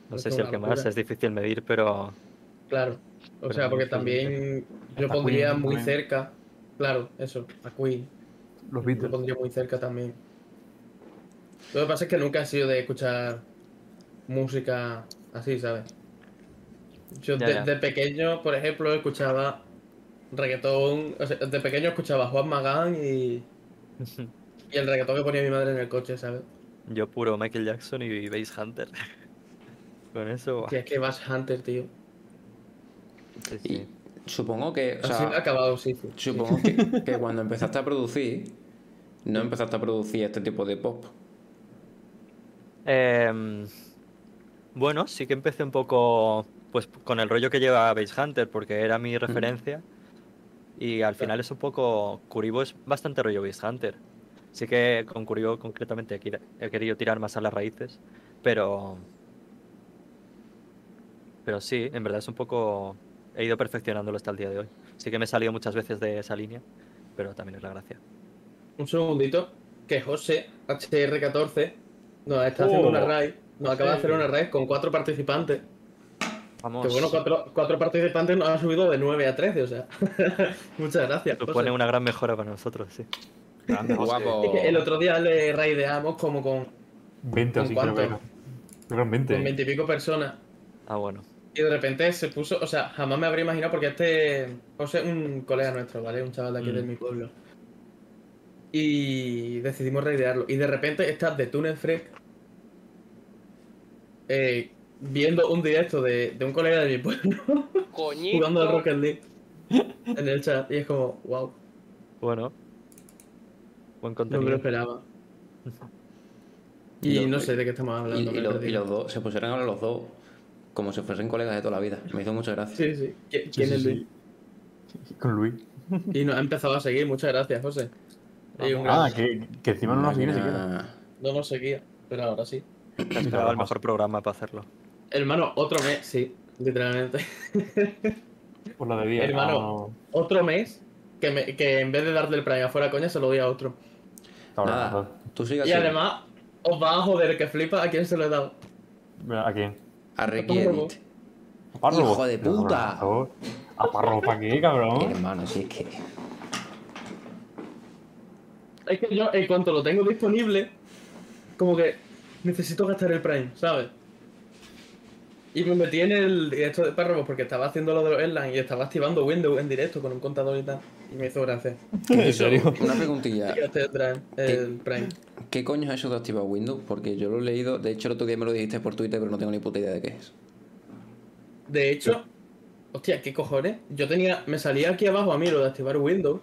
No Es sé si el que más es difícil medir, pero Claro. O Pero sea, porque también yo pondría muy cerca. Claro, eso, a Queen. Los Lo Beatles. pondría muy cerca también. Lo que pasa es que nunca he sido de escuchar música así, ¿sabes? Yo Ya, de, ya. de pequeño, por ejemplo, escuchaba reggaetón. O sea, de pequeño escuchaba Juan Magán y, y el reggaetón que ponía mi madre en el coche, ¿sabes? yo puro Michael Jackson y Bass Hunter. Con eso, Que es que vas Hunter, tío. sí, y sí. Supongo que. O Así sea, me ha acabado, sí. sí. Supongo que, que cuando empezaste a producir, no empezaste a producir este tipo de pop. Em, bueno, sí que empecé un poco pues con el rollo que lleva Base Hunter, porque era mi referencia. Y al final es un poco. Kuribo es bastante rollo Base Hunter. Sí que con Kuribo concretamente he querido tirar más a las raíces, pero. Pero sí, en verdad es un poco. He ido perfeccionándolo hasta el día de hoy. Sí que me he salido muchas veces de esa línea, pero también es la gracia. Un segundito, que José, HR14, nos está haciendo Oh, una raid. Nos acaba de José. hacer una raid con cuatro participantes. Vamos. Que bueno, cuatro, cuatro participantes nos han subido de 9 a 13, o sea. Muchas gracias. José. Supone una gran mejora para nosotros, sí. Grande, José. Guapo. Es que el otro día le raideamos como con, 20 ¿Con así creo que cuánto? era. Creo que eran 20. con 20 y pico personas. Ah, bueno. Y de repente se puso, o sea, jamás me habría imaginado porque este José es un colega nuestro, ¿vale? Un chaval de aquí Mm. de mi pueblo. Y decidimos raidearlo. Y de repente estás de Túnel Freak eh, viendo un directo de, de un colega de mi pueblo Coñito. jugando al Rocket League en el chat. Y es como, wow, Bueno. Buen no me lo contenido. esperaba. Y no sé de qué estamos hablando. y los, y perdido. los dos, se pusieron a hablar los dos como si fuesen colegas de toda la vida. Me hizo mucha gracia. Sí, sí. ¿Qui- Sí, ¿Quién sí, es sí. Luis? Con Luis. Y nos ha empezado a seguir. Muchas gracias, José. Ah, gran- que, que encima no nos ni siquiera. Máquina- No nos seguía, pero ahora sí. Esperaba el mejor programa para hacerlo. Hermano, otro mes, sí, literalmente. Por la de día. Hermano. no, Otro mes que, me- que en vez de darle el Prime afuera coña, se lo doy a otro. Nada, tú sigas Y así. además, os va a joder que flipa a quién se lo he dado. ¿A quién? A Otro Ricky robo. Edit. ¿A Párrobo? Hijo de puta. ¿A para qué, cabrón? Hermano, si es que. Es que yo, en cuanto lo tengo disponible, como que necesito gastar el Prime, ¿sabes? Y me metí en el directo de párrafos porque estaba haciendo lo de los airlines y estaba activando Windows en directo con un contador y tal. Y me hizo gracia. ¿En serio? Una preguntilla. Prime. ¿Qué coño es eso de activar Windows? Porque yo lo he leído. De hecho, el otro día me lo dijiste por Twitter, pero no tengo ni puta idea de qué es. De hecho, hostia, ¿qué cojones? Yo tenía, me salía aquí abajo a mí lo de activar Windows.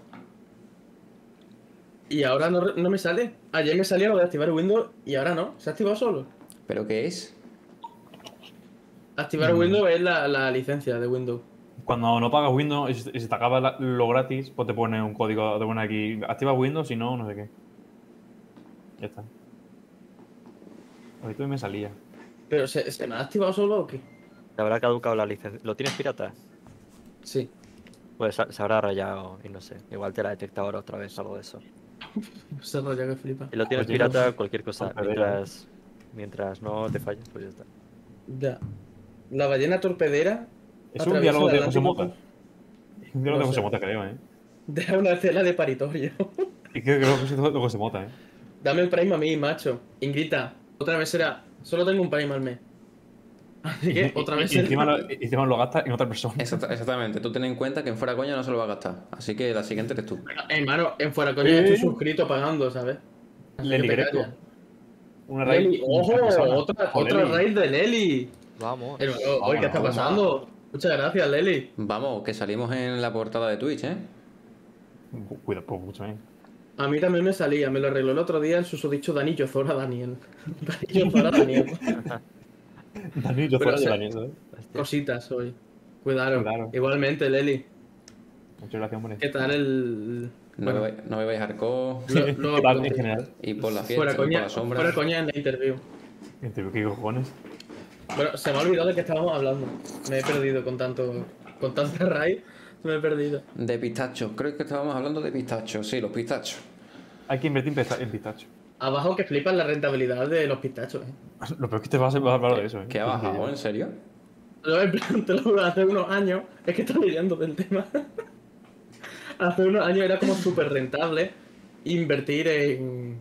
Y ahora no, no me sale. Ayer me salía lo de activar Windows y ahora no. Se ha activado solo. ¿Pero qué es? Activar Mm. Windows es la, la licencia de Windows. Cuando no pagas Windows y se- y se te acaba la- lo gratis, pues te pone un código, te pone aquí, activa Windows, si no, no sé qué. Ya está. Ahorita me salía. Pero ¿se, se me ha activado solo o qué? ¿Te habrá caducado la licencia? ¿Lo tienes pirata? Sí. Pues se se habrá rayado y no sé. Igual te la detecta ahora otra vez, algo de eso. Se raya que flipa. Y lo tienes pirata, no sé. cualquier cosa. Mientras, mientras no te falle, pues ya está. Ya. La ballena torpedera Es un diálogo de José Mota. Es un diálogo No de José sé. Mota, creo, ¿eh? Deja una escena de paritorio. Y creo, creo que es de José Mota, ¿eh? Dame el Prime a mí, macho. Ingrita, otra vez será. Solo tengo un Prime al mes. Así que Y- otra y- vez y será. encima, lo, y encima lo gasta en otra persona. Exacta- exactamente. Tú ten en cuenta que en fuera coña no se lo va a gastar. Así que la siguiente eres tú. Hermano, en fuera coña ¿Eh? estoy suscrito pagando, ¿sabes? Así Leli que te Greco. Una Leli, raid. ¡Ojo! Otra, otra raid de Leli. Vamos. Hermano, oye, ¿qué está pasando? Muchas gracias, Leli. Vamos, que salimos en la portada de Twitch, ¿eh? Cuidado, pues mucho, ¿eh? A mí también me salía, me lo arregló el otro día el susodicho Danillo Zora Daniel. Danillo Zora Daniel. Dani, yo Pero fuera de se- Dani, ¿sabes? Hostia. Cositas hoy. Cuidado. Cuidado. Igualmente, Leli. Muchas gracias, hombre. ¿Qué tal el. No, Bueno, no hardcore lo- lo- ¿Qué tal en general? y por la fiesta, fuera y por coña, la sombra. fuera coña en la interview. Entre- ¿Qué cojones? Bueno, se me ha olvidado de qué estábamos hablando. Me he perdido con tanto. Con tanta raid. Me he perdido. De pistachos. Creo que estábamos hablando de pistachos. Sí, los pistachos. Hay que invertir en pista- en pistacho. Abajo que flipan la rentabilidad de los pistachos. ¿eh? Lo peor es que te vas a hablar de eso, ¿eh? ¿Qué ha bajado? ¿En serio? Yo, en plan, te lo juro, hace unos años, es que estoy leyendo del tema. hace unos años era como súper rentable invertir en.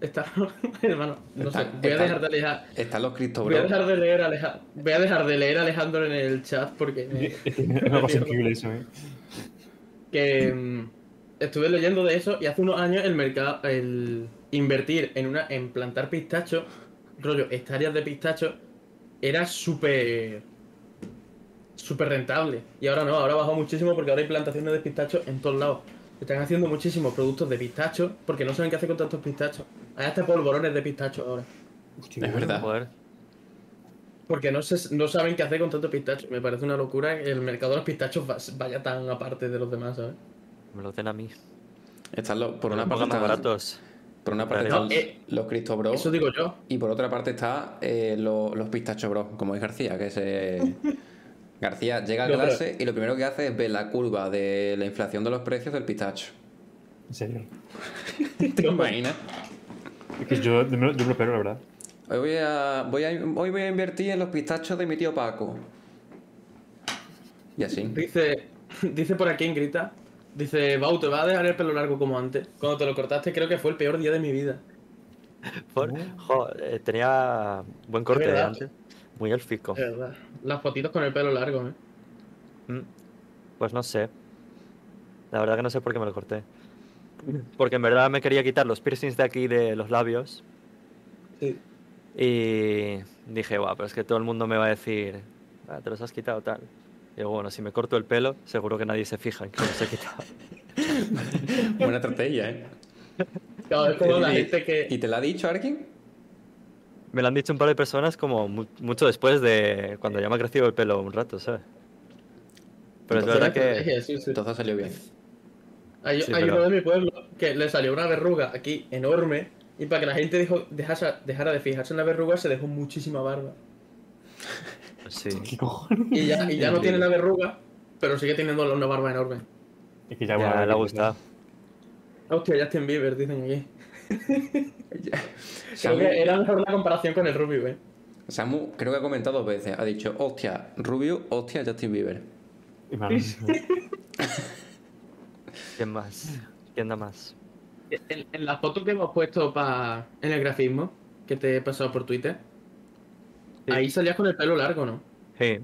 Esta... Hermano, no sé. Está- Voy a está- dejar de leer. Están los Cristo Voy a dejar de leer a Aleja- Voy a dejar de leer a Alejandro en el chat porque. me- Es una cosa increíble eso, ¿eh? que mm, estuve leyendo de eso y hace unos años el mercado, el invertir en una, en plantar pistachos, rollo, hectáreas de pistachos, era súper súper rentable. Y ahora no, ahora ha bajado muchísimo porque ahora hay plantaciones de pistachos en todos lados. Están haciendo muchísimos productos de pistachos porque no saben qué hacer con tantos pistachos. Hay hasta polvorones de pistachos ahora. Es verdad. Joder. Porque no, se, no saben qué hacer con tantos pistachos. Me parece una locura que el mercado de los pistachos va- vaya tan aparte de los demás, ¿sabes? Me lo den a mí. Están los, por una parte más están, baratos. por una parte No, están eh, los Cristo Bros. Eso digo yo. Y por otra parte está eh, lo- los pistachos bros, como es García, que se... García llega a No, pero- clase y lo primero que hace es ver la curva de la inflación de los precios del pistacho. En serio. ¿Te imaginas? Es que yo, yo me lo yo me lo espero, la verdad. Hoy voy, a, voy a, hoy voy a invertir en los pistachos de mi tío Paco. Y así. Dice, dice por aquí en grita, dice, Bau, te va a dejar el pelo largo como antes. Cuando te lo cortaste creo que fue el peor día de mi vida. Por- jo, eh, tenía buen corte verdad. antes. Muy. De verdad. Las fotitos con el pelo largo, ¿eh? Mm, Pues no sé. La verdad que no sé por qué me lo corté. Porque en verdad me quería quitar los piercings de aquí de los labios. Sí. Y dije, guau, pero es que todo el mundo me va a decir, "Ah, te los has quitado tal. Y digo, bueno, si me corto el pelo, seguro que nadie se fija en que me los he quitado. Buena estrategia, ¿eh? Claro, es como la ¿Y- gente que... ¿Y te la ha dicho alguien? Me lo han dicho un par de personas como mu- mucho después de cuando ya me ha crecido el pelo un rato, ¿sabes? Pero es verdad que... sí, sí. Entonces salió bien. Hay, Sí, hay pero- uno de mi pueblo que le salió una verruga aquí enorme y para que la gente dijo, dejase- dejara de fijarse en la verruga se dejó muchísima barba. Sí. ¿Qué cojones? Y ya, y ya no tiene la verruga, pero sigue teniendo una barba enorme. Es que Ya, bueno, le ha gustado. Hostia, Justin Bieber, dicen aquí. Creo Samu, que era mejor la comparación con el Rubio, eh. Samu creo que ha comentado dos veces. Ha dicho, hostia, Rubio, hostia, Justin Bieber. ¿Quién más? ¿Quién da más? En, en la foto que hemos puesto pa, en el grafismo, que te he pasado por Twitter, Sí. ahí salías con el pelo largo, ¿no? Sí.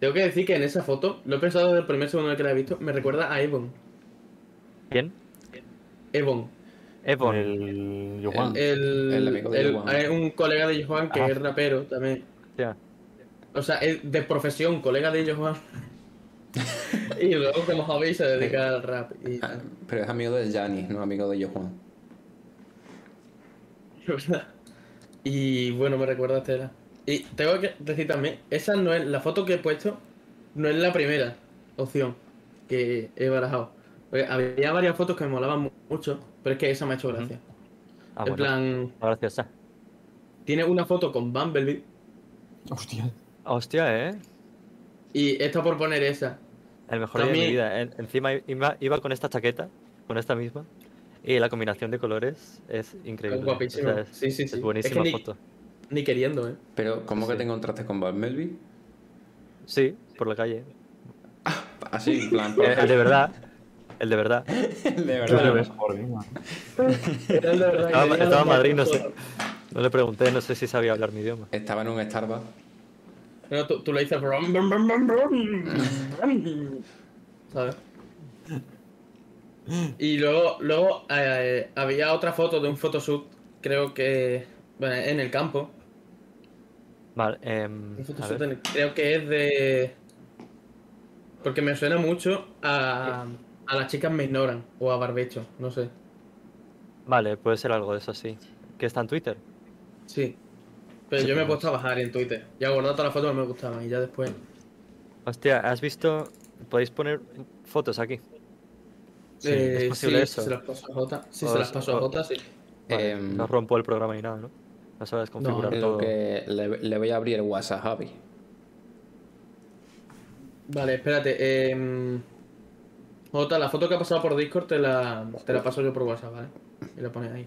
Tengo que decir que en esa foto, lo he pensado desde el primer segundo en el que la he visto, me recuerda a Evon. ¿Quién? Evon. Evon. El Johan. El, El amigo de el- Johan. es un colega de Johan que Ah. es rapero también. Ya. O sea, es de profesión, colega de Johan. Y luego, como hobby, se dedica al rap. Y, Ah, Pero es amigo del Gianni, no amigo de Johan. y bueno, me recuerda a Estela. Y tengo que decir también, esa no es la foto que he puesto, no es la primera opción que he barajado. Porque había varias fotos que me molaban mu- mucho, pero es que esa me ha hecho gracia. Ah, en bueno. plan, Graciosa. tiene una foto con Bumblebee Hostia. Hostia, ¿eh? y está por poner esa. El mejor día de mi vida. En- Encima iba, iba con esta chaqueta, con esta misma. Y la combinación de colores es increíble. Es guapísimo. O sea, es, Sí, sí, sí. es buenísima Es que foto. Ni queriendo, ¿eh? Pero, ¿cómo que Sí. te encontraste con Bumblebee? Sí, por la calle. Así, en plan. Eh, el de verdad. El de verdad. el de verdad, Estaba, en Madrid, no sé. No le pregunté, no sé si sabía hablar mi idioma. Estaba en un Starbucks. No, tú, tú le dices. brum, brum, brum, brum, brum, ¿Sabes? Y luego, luego eh, había otra foto de un photoshoot, creo que. Bueno, en el campo. Vale, Un a photoshoot ver. en el- creo que es de. Porque me suena mucho a. A las chicas me ignoran. O a Barbecho, no sé. Vale, puede ser algo de eso, sí. ¿Que está en Twitter? Sí. Pero yo me he puesto a bajar en Twitter. Ya he guardado todas las fotos que me gustaban y ya después. Hostia, ¿has visto? Podéis poner fotos aquí. Sí, Eh, ¿es posible sí, eso? Si se las paso a Jota. Si se las paso a Jota, sí. Vale, Em, no rompo el programa ni nada, ¿no? No sabes configurar No, Lo todo. que le, le voy a abrir el WhatsApp, Javi. Vale, espérate. Eh, Jota, la foto que ha pasado por Discord te la, te la paso yo por WhatsApp, ¿vale? Y la pones ahí.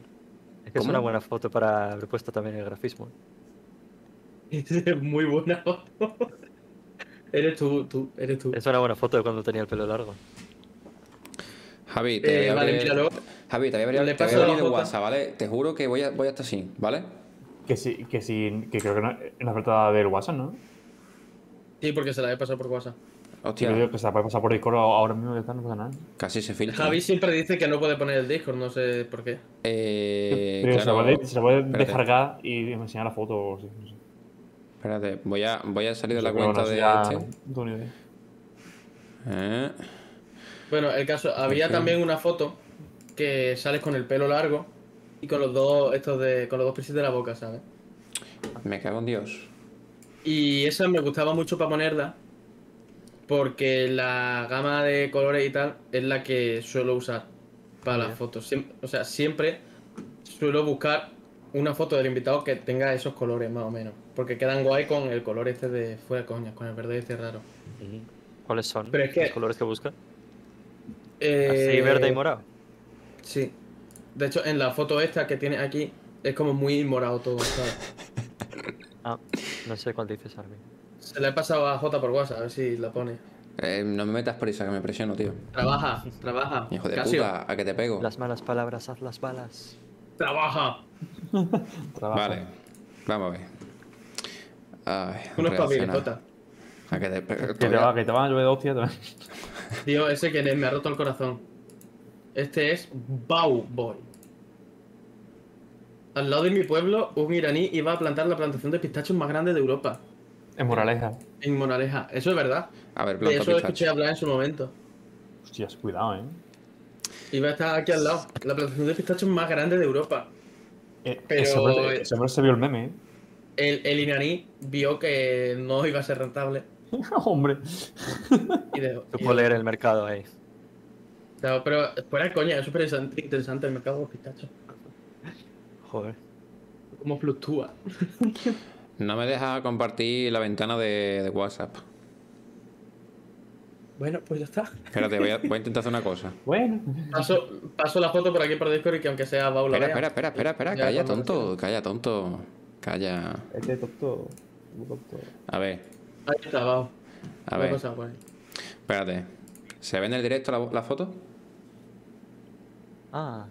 Es que es una buena foto para haber puesto también el grafismo. muy buena foto. eres tú, tú, eres tú. Es una buena foto de cuando tenía el pelo largo. Javi, te voy Eh, a vale, abrir, míralo. Javi, te voy a abrir, Le te voy a abrir el. WhatsApp, ¿vale? Te juro que voy a, voy a estar así, ¿vale? Que sí, que sí, que creo que no, en la oferta del WhatsApp, ¿no? Sí, porque se la he pasado por WhatsApp. Hostia, Yo que se la puede pasar por Discord ahora mismo ya está, no pasa nada. casi se filtra. Javi siempre dice que no puede poner el Discord, no sé por qué. Eh, Pero se la claro, puede, se la puede descargar y enseñar la foto o sí, no sé. Espérate, voy a, voy a salir de la cuenta de este. Eh, Bueno, el caso, había también una foto que sales con el pelo largo y con los dos, estos de, con los dos piercings de la boca, ¿sabes? me cago en Dios. Y esa me gustaba mucho para ponerla porque la gama de colores y tal es la que suelo usar para las fotos. Siem- o sea, siempre suelo buscar una foto del invitado que tenga esos colores más o menos. Porque quedan guay con el color este de fuera de coña, con el verde este raro. ¿Cuáles son Pero es que- los colores que busca? Eh, Así, verde y morado. Sí. De hecho, en la foto esta que tiene aquí es como muy morado todo, ¿sabes? Ah, no sé cuál dices, Armin. Se la he pasado a J por WhatsApp, a ver si la pone. Eh, no me metas prisa, que me presiono, tío. Trabaja, trabaja. Hijo de Casio, puta, a que te pego. Las malas palabras, haz las balas. Trabaja. Trabaja. Vale, vamos a ver. Ay, Unos papeles, reacciona. Jota. A que te pego. Que te, va, que te van a llover de hostia también. Tío, ese que me ha roto el corazón. Este es Bau Boy. Al lado de mi pueblo, un iraní iba a plantar la plantación de pistachos más grande de Europa. En Moraleja. En Monaleja. Eso es verdad. A ver, De eso escuché pistacho. hablar en su momento. Hostias, cuidado, eh. Iba a estar aquí al lado. La plantación de pistachos más grande de Europa. Eh, Pero- hombre se vio el meme, eh. El, el iraní vio que no iba a ser rentable hombre. y dejó. y leer el mercado ahí. Pero fuera de coña, es súper interesante- el mercado de los pistachos. Joder. Cómo fluctúa. No me deja compartir la ventana de, de WhatsApp. Bueno, pues ya está. Espérate, voy a, voy a intentar hacer una cosa. Bueno. Paso, paso la foto por aquí por Discord y que aunque sea Baula. Espera, espera, espera, espera, espera. Calla, tonto. Calla, tonto. Calla. Este tonto. tonto. A ver, Ahí está, Bau. a ¿Qué ha ver. Espérate. ¿Se ve en el directo la, la foto? Ah.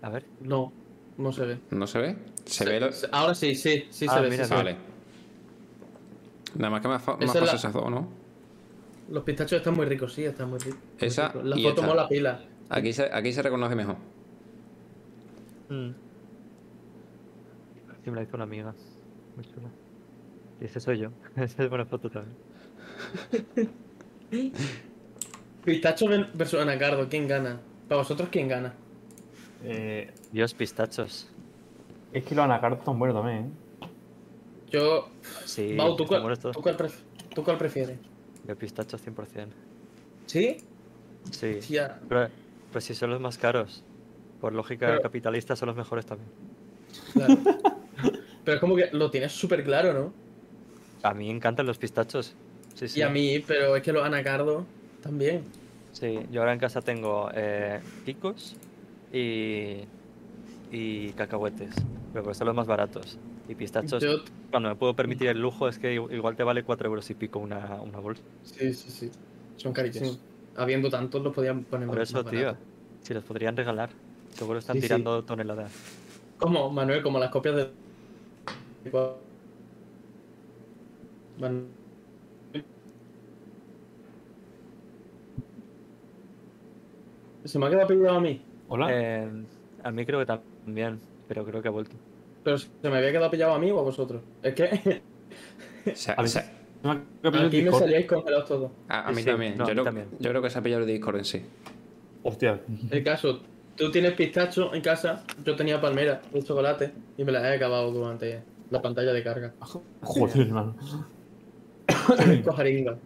A ver. No, no se ve. ¿No se ve? Se ve. lo- Ahora sí, sí, sí Ah, se ve. mira, sí se ve. Vale. Nada más que me ha, fa- me ha Esa es pasado la- esa foto, ¿no? Los pistachos están muy ricos, sí, están muy ricos. muy Esa ricos. La y foto esta. mola pila. Aquí se, aquí se reconoce mejor. Mm. Sí, me la hizo una amiga. Muy chula. Y ese soy yo. Esa es buena foto también. Pistacho versus anacardo, ¿quién gana? Para vosotros, ¿quién gana? Eh, Dios, pistachos. es que los anacardos están buenos también, ¿eh? Yo. Sí, Bau, ¿tú cuál, tú cuál pref- tú cuál prefieres? Yo pistachos 100%. ¿Sí? Sí. Pero, pero si son los más caros. Por lógica Pero- capitalista son los mejores también. Claro. Pero es como que lo tienes súper claro, ¿no? A mí me encantan los pistachos. Sí, sí. Y a mí, pero es que los anacardos también. Sí, yo ahora en casa tengo eh, picos y, y cacahuetes. Pero son los más baratos. Y pistachos, Yo. cuando me puedo permitir el lujo, es que igual te vale 4 euros y pico una, una bolsa. Sí, sí, sí. Son carísimos. Habiendo tantos, los podían poner Por más- eso, más tío, si los podrían regalar. Seguro están tirando toneladas. Como, Manuel, como las copias de. Man- Se me ha quedado pillado a mí. Hola. Eh, a mí creo que también, pero creo que ha vuelto. Pero se me había quedado pillado a mí o a vosotros. Es que A el aquí me salíais congelados todos. a, a mí Sí, también. no, a yo, mí creo, también. yo creo que se ha pillado el Discord en sí. Hostia. El caso, tú tienes pistacho en casa, yo tenía palmera de chocolate y me las he acabado durante la pantalla de carga. Joder, hermano. Cojaringa.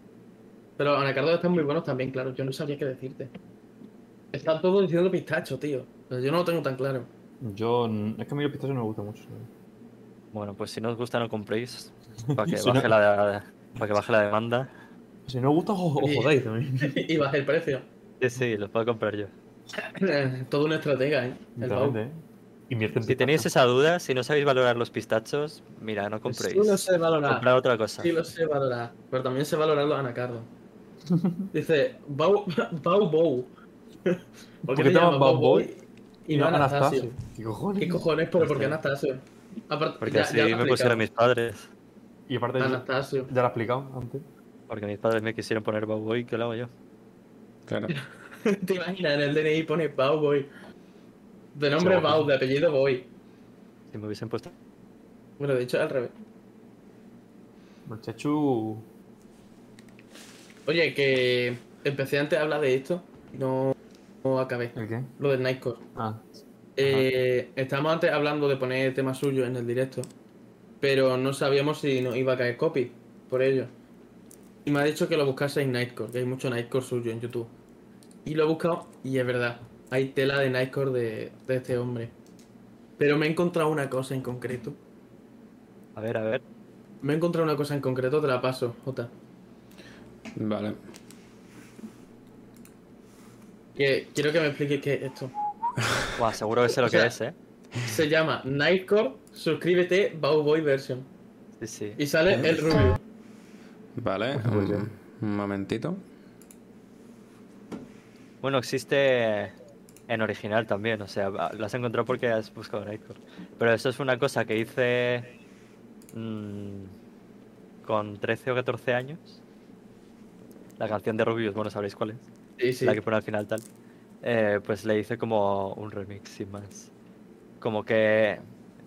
Pero anacardos están muy buenos también, claro. Yo no sabía qué decirte. Están todos diciendo pistacho, tío. Pero yo no lo tengo tan claro. Yo. Es que a mí los pistachos no me gustan mucho. Bueno, pues si no os gusta, no compréis. Para que, Si no- baje la, para que baje la demanda. Si no os gusta, os, os Y- jodáis también. y baja el precio. Sí, sí, los puedo comprar yo. Todo una estratega, ¿eh? El ¿eh? Invierte en Si tenéis esa duda, si no sabéis valorar los pistachos, mira, no compréis. Sí lo sé valorar. Comprad otra cosa. Sí lo sé valorar. Pero también sé valorar los anacardos. Dice, Bau Bau Bou. ¿Por ¿Por qué qué te llaman Bau Bau Boy Boy y no Anastasio? ¿Qué cojones? ¿Qué cojones? ¿Pero por qué. Anastasio? Aparte, Porque ya- así ya me pusieron mis padres. Y aparte, Anastasio. ya lo he explicado antes. Porque mis padres me quisieron poner Bowboy, ¿qué lo hago yo? Claro. ¿Te imaginas? En el DNI pone Bau Boy. De nombre guapo. de apellido Boy. Si me hubiesen puesto. Bueno, de hecho al revés. El Chechu. Oye, que empecé antes a hablar de esto y no, no acabé. ¿El qué? Lo del Nightcore. Ah, Eh, estábamos antes hablando de poner temas suyos en el directo, pero no sabíamos si nos iba a caer copy por ello. Y me ha dicho que lo buscase en Nightcore, que hay mucho Nightcore suyo en YouTube. Y lo he buscado y es verdad, hay tela de Nightcore de, de este hombre. Pero me he encontrado una cosa en concreto. A ver, a ver. Me he encontrado una cosa en concreto, te la paso, Jota. Vale. Que quiero que me expliques qué es esto. Buah, seguro que sé lo O sea- que es, ¿eh? Se llama Nightcore, suscríbete, Bowboy Version. Sí, sí. Y sale el rubio. Vale. Muy Un, bien. un momentito. Bueno, existe en original también, o sea, lo has encontrado porque has buscado Nightcore. Pero eso es una cosa que hice mm, con 13 o 14 años. La canción de Rubius, bueno, sabréis cuál es. Sí, sí. la que pone al final tal. Eh, pues le hice como un remix sin más. Como que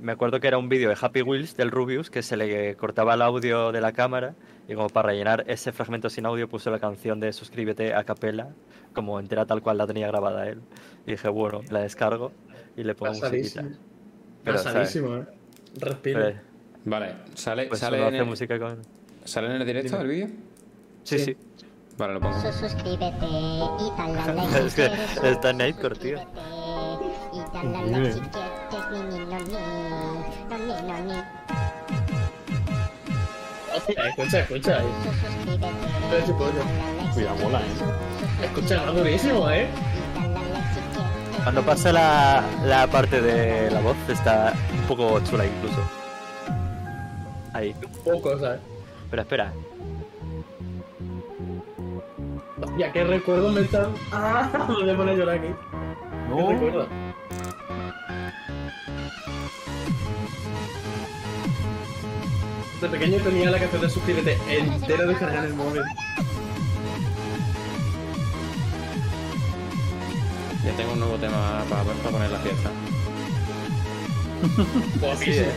me acuerdo que era un vídeo de Happy Wheels del Rubius que se le cortaba el audio de la cámara y como para rellenar ese fragmento sin audio puso la canción de Suscríbete a capela como entera tal cual la tenía grabada él. Y dije, bueno, la descargo y le pongo musiquita. Pero. Pasadísimo, eh. Respiro. Pero, Vale. ¿Sale, pues sale, en hace el, música con... ¿Sale en el directo del vídeo? Sí, Sí. sí. Vale, lo pongo. Su- suscríbete y dale a like Es que está en Nightcore, tío. suscríbete Y dale a like si quieres, ni ni no ni, no ni. Hostia, escucha, escucha. eh. Cuidado, mola, eh. Escucha, va durísimo, eh. Cuando pasa la, la parte de la voz está un poco chula incluso. Ahí. Poco, ¿sabes? Pero espera. Hostia, qué recuerdo me están. Ah, me voy a poner a llorar aquí. ¿Qué No. recuerdo? De pequeño tenía la canción de suscríbete entera descargada en el móvil. Ya tengo un nuevo tema para, para poner la fiesta. Guapísimo. eh.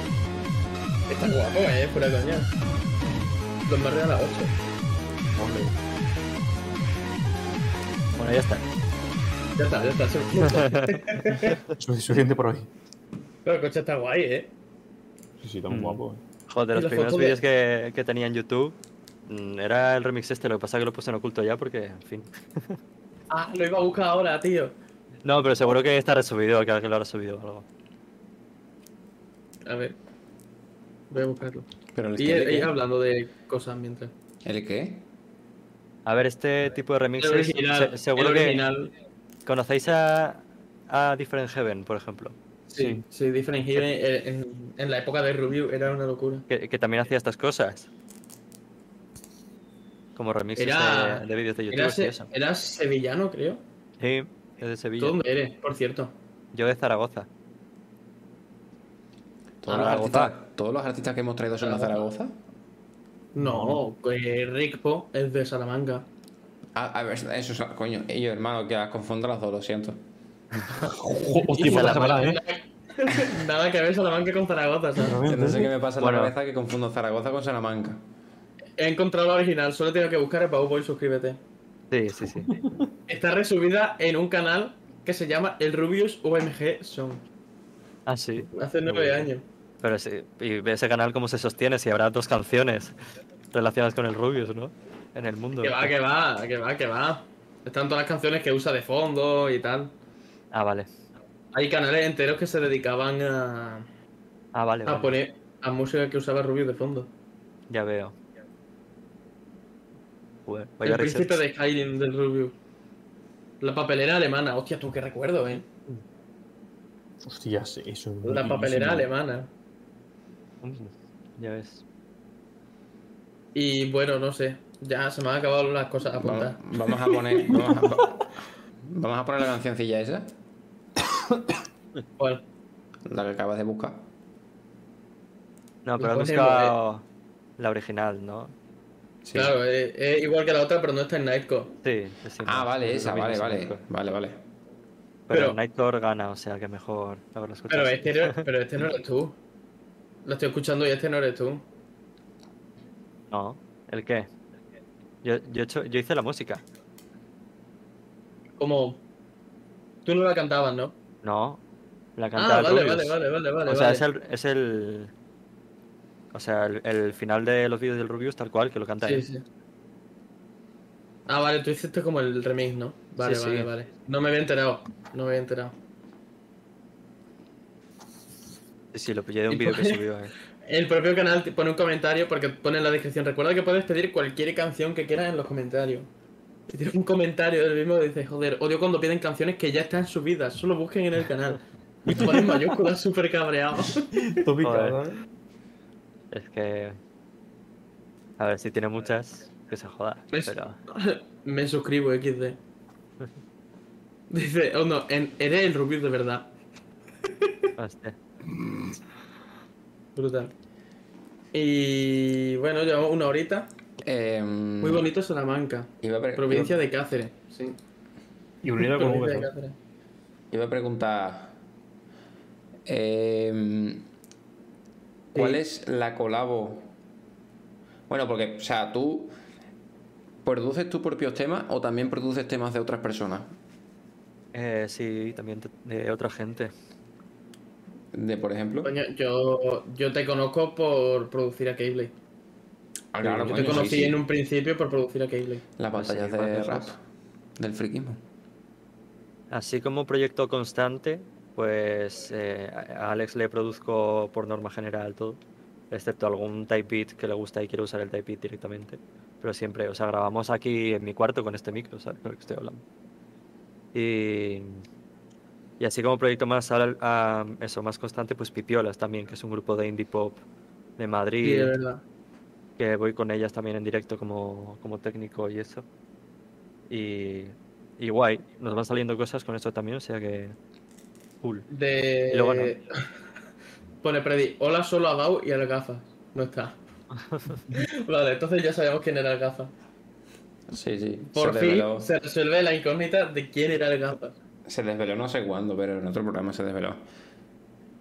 Está guapo, eh, fuera de coña. Los más a las 8. Hombre. Bueno, ya está. Ya está, ya está. suficiente. Suficiente por hoy. Pero el coche está guay, eh. Sí, sí, tan Mm. guapo. eh. Joder, los primeros de- vídeos que, que tenía en YouTube mm, era el remix este, lo que pasa es que lo puse en oculto ya porque, en fin. Ah, lo iba a buscar ahora, tío. No, pero seguro que está resubido, que alguien lo habrá subido o algo. A ver. Voy a buscarlo. Pero el, Y, el, hablando de cosas mientras. ¿El qué? A ver, este tipo de El remixes, original. se- seguro el que conocéis a, a Different Heaven, por ejemplo, Sí, sí, Different Heaven eh, en, la época de Rubio era una locura. que, que también hacía estas cosas. Como remixes Era- de, de vídeos de YouTube Era, y se- eso. era sevillano, creo. Sí, es de Sevilla. ¿Tú dónde eres, por cierto? Yo de Zaragoza. ¿Todos, Ah, los Zaragoza. artistas, ¿Todos los artistas que hemos traído son de Zaragoza? No, que Rickpo es de Salamanca. Ah, a ver, eso es. Coño, yo, hermano, que las confundo las dos, lo siento. Hostia, por la semana, eh. Nada que ver Salamanca con Zaragoza, ¿sabes? No sé qué me pasa en Bueno. la cabeza que confundo Zaragoza con Salamanca. He encontrado la original, solo tengo que buscar el Boy, suscríbete. Sí, sí, sí. Está resubida en un canal que se llama El Rubius UMG Song. Ah, sí. Hace nueve años. Pero sí, y ve ese canal cómo se sostiene, si habrá dos canciones relacionadas con el Rubius, ¿no? En el mundo. Que va, que va, que va, que va. Están todas las canciones que usa de fondo y tal. Ah, vale. Hay canales enteros que se dedicaban a, Ah, vale, a vale. poner a música que usaba Rubius de fondo. Ya veo. Joder, vaya el príncipe de Skyrim del Rubius. La papelera alemana. Hostia, tú qué recuerdo, eh. Hostia, sí, eso es La papelera alemana. Ya ves. Y bueno, no sé. Ya se me han acabado las cosas a Vamos, apuntar. vamos a poner. Vamos a, vamos a poner la cancioncilla esa, ¿Cuál? la que acabas de buscar. No, pero has buscado la original, ¿no? Sí. Claro, es, es igual que la otra, pero no está en Nightcore. Sí, Ah, vale, esa, vale, vale. Vale, vale. Pero, Pero- Nightcore gana, o sea que mejor haberlo escuchado. Pero este, no, pero este no eres tú. Lo estoy escuchando y este no eres tú. No, ¿el qué? Yo, yo, hecho- yo hice la música. Como. Tú no la cantabas, ¿no? No, la canta Ah, vale, vale, vale, vale, vale. O sea, vale. es el, es el. O sea, el, el final de los vídeos del Rubius, tal cual, que lo canta Sí, él. sí. Ah, vale, tú hiciste como el remix, ¿no? Vale, Sí, vale, sí. vale. No me había enterado. No me había enterado. Sí, sí, lo pillé de un vídeo que subió. eh. El propio canal pone un comentario porque pone en la descripción. Recuerda que puedes pedir cualquier canción que quieras en los comentarios. Tiene un comentario del mismo que dice, joder, odio cuando piden canciones que ya están subidas, solo busquen en el canal. Y tú pones mayúsculas súper cabreado. ¿eh? Es que. A ver, si tiene muchas, que se joda. Me suscribo, XD. Dice, oh no, en- eres el Rubius de verdad. Hostia. Brutal. Y bueno, llevamos una horita. Eh, Muy bonito Salamanca. Iba a, pre- Provincia iba- de Cáceres. Sí. Y unida con. Cáceres. iba a preguntar. eh, ¿Cuál Sí. es la colabo? Bueno, porque, o sea, tú. ¿Produces tus propios temas o también produces temas de otras personas? Eh, sí, también de, de otra gente. De, por ejemplo. Coño, yo, yo te conozco por producir a Keyblade. Ah, claro, Yo te sí, conocí sí. en un principio por producir a. Las batallas Sí, de rap del friquismo. Así como proyecto constante, pues eh, a Alex le produzco por norma general todo, excepto algún type beat que le gusta y quiere usar el type beat directamente. Pero siempre, o sea, grabamos aquí en mi cuarto con este micro, ¿sabes? Con el que estoy hablando. Y, y así como proyecto más, a- eso, más constante, pues Pipiolas también, que es un grupo de indie pop de Sí, Madrid, de verdad. Que voy con ellas también en directo como, como técnico y eso. Y, y guay, nos van saliendo cosas con esto también, o sea que cool. De. Y luego no. Pone Predi, hola solo a Bau y al gafas. No está. vale, entonces ya sabemos quién era el gafas. Sí, sí. Por se, fin desveló, se resuelve la incógnita de quién era el gafas. se desveló no sé cuándo, pero en otro programa se desveló.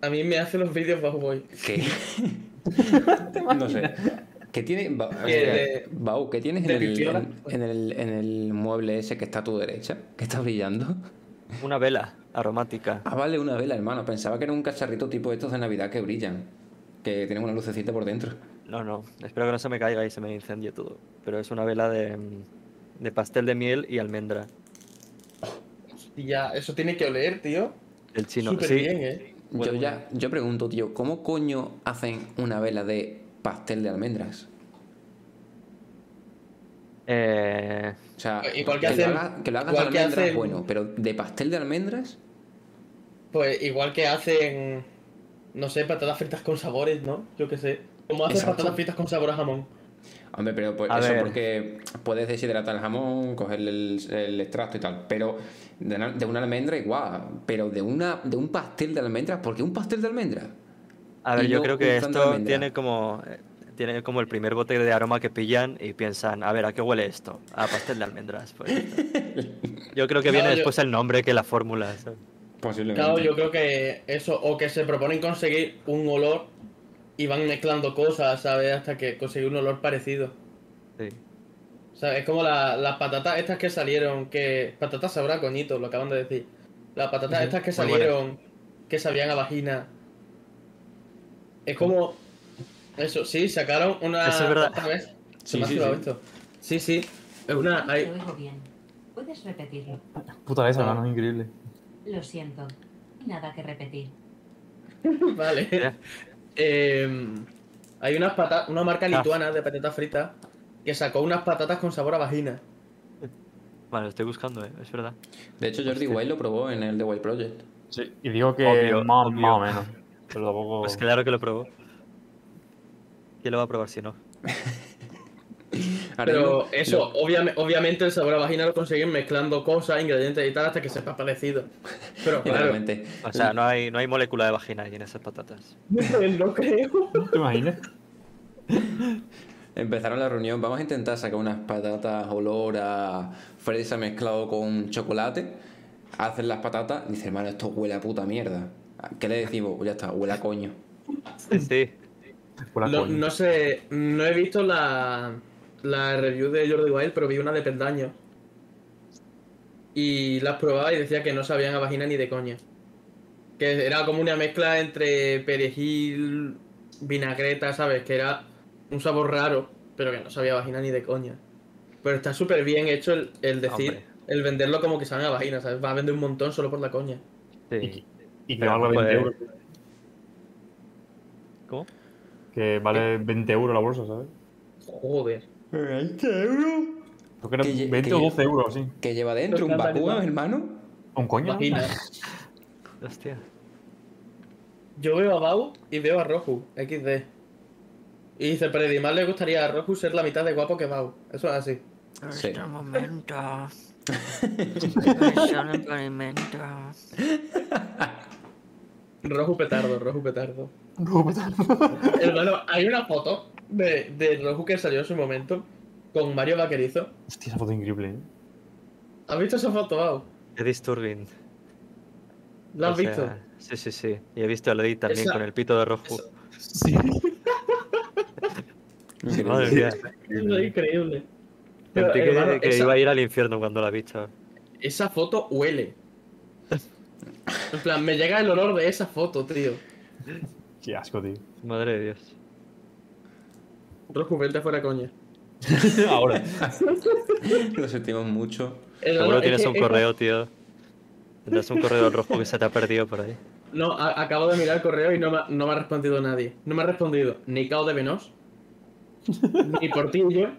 A mí me hace los vídeos Bau Boy. ¿Qué? no sé. ¿Qué tiene. Ba- de- Bau, ¿qué tienes en el, en, en el, en el mueble ese que está a tu derecha? Que está brillando. Una vela aromática. Ah, vale, una vela, hermano. Pensaba que era un cacharrito tipo estos de Navidad que brillan. Que tienen una lucecita por dentro. No, no, espero que no se me caiga y se me incendie todo. Pero es una vela de, de pastel de miel y almendra. Y ya, eso tiene que oler, tío. El chino, Súper sí. bien, eh. Yo ya, yo pregunto, tío, ¿cómo coño hacen una vela de pastel de almendras? Eh, O sea, Igual que que, hacen- lo haga- que lo hagas igual de que almendras, hacen- bueno, pero de pastel de almendras, Pues igual que hacen. No sé, patatas fritas con sabores, ¿no? Yo qué sé. Como hacen Exacto. patatas fritas con sabor a jamón. hombre, pero pues A eso ver. porque puedes deshidratar el jamón, cogerle el, el extracto y tal, pero de una, de una almendra igual, pero de una de un pastel de almendras, ¿por qué un pastel de almendras? A ver, yo no creo que esto tiene como, eh, tiene como el primer bote de aroma que pillan y piensan, a ver, ¿a qué huele esto? A pastel de almendras. Pues, yo creo que viene yo- después el nombre que la fórmula. ¿sabes? Posiblemente. Claro, yo creo que eso, o que se proponen conseguir un olor y van mezclando cosas, ¿sabes? Hasta que conseguir un olor parecido. Sí. O sea, es como la- las patatas estas que salieron, que... Patatas sabrá, coñito, lo acaban de decir. Las patatas Ujú, estas que salieron, que sabían a vagina. Es como... Eso, sí, sacaron una... Eso es verdad. otra vez. Sí, sí, sí. esto. Sí, sí. Es una... Te hay- oigo bien. ¿Puedes repetirlo? Puta esa, Ah. hermano, increíble. Lo siento. Nada que repetir. Vale. Eh, hay unas patatas, una marca Ah. lituana de patatas fritas que sacó unas patatas con sabor a vagina. Vale, lo estoy buscando, ¿eh? es verdad. De hecho, Jordi. Wild lo probó en el The Wild Project. Sí, y digo que Obvio, más, obvio. más o menos. Pero tampoco. Pues claro que lo probó. ¿Quién lo va a probar si no? Pero eso, obviamente el sabor a vagina lo consiguen mezclando cosas, ingredientes y tal hasta que sepa parecido. Pero claro. O sea, no hay, no hay molécula de vagina ahí en esas patatas. no creo. ¿Te imaginas? Empezaron la reunión, vamos a intentar sacar unas patatas olor a fresa mezclado con chocolate. Hacen las patatas, dice hermano, esto huele a puta mierda. ¿Qué le decimos? Pues ya está, huele a coño. Sí, No, no sé, no he visto la, la review de Jordi Wild, pero vi una de Peldaño. Y las probaba y decía que no sabían a vagina ni de coña. Que era como una mezcla entre perejil, vinagreta, ¿sabes? Que era un sabor raro, pero que no sabía a vagina ni de coña. Pero está súper bien hecho el, el decir, Hombre. el venderlo como que saben a vagina, ¿sabes? Va a vender un montón solo por la coña. sí. Y que valga no 20 puede- euros. ¿Cómo? Que vale 20 euros la bolsa, ¿sabes? Joder. ¿20 euros? Creo que era Que lle- 20 que o lle- 12 euros, sí. ¿Que lleva dentro un cantantes. hermano? ¿Un coño? Hostia. Yo veo a Bau y veo a Roju, XD. Y dice, pero más le gustaría a Roju ser la mitad de guapo que Bau. Eso es así. Sí. Este momento. es un experimento. Roju petardo, Roju petardo. No, puta. Hermano, hay una foto de, de Roju que salió en su momento con Mario Vaquerizo. Hostia, esa foto increíble, ¿eh? ¿Has visto esa foto, Bau? Qué disturbing. ¿La has O sea, visto? Sí, sí, sí. Y he visto a Edith también Esa- con el pito de rojo. Sí. Madre mía. Es increíble. Pero, Sentí que, hermano, que esa, iba a ir al infierno cuando la he visto. esa foto huele. En plan, me llega el olor de esa foto, tío. Qué asco, tío. Madre de Dios. Roscu, vente fuera coña. Ahora. Lo sentimos mucho. Seguro es tienes un que- correo, tío. Tendrás un correo rojo que se te ha perdido por ahí. No, a- acabo de mirar el correo y no me, ha- no me ha respondido nadie. No me ha respondido ni Cao de Venos, ni Portillo,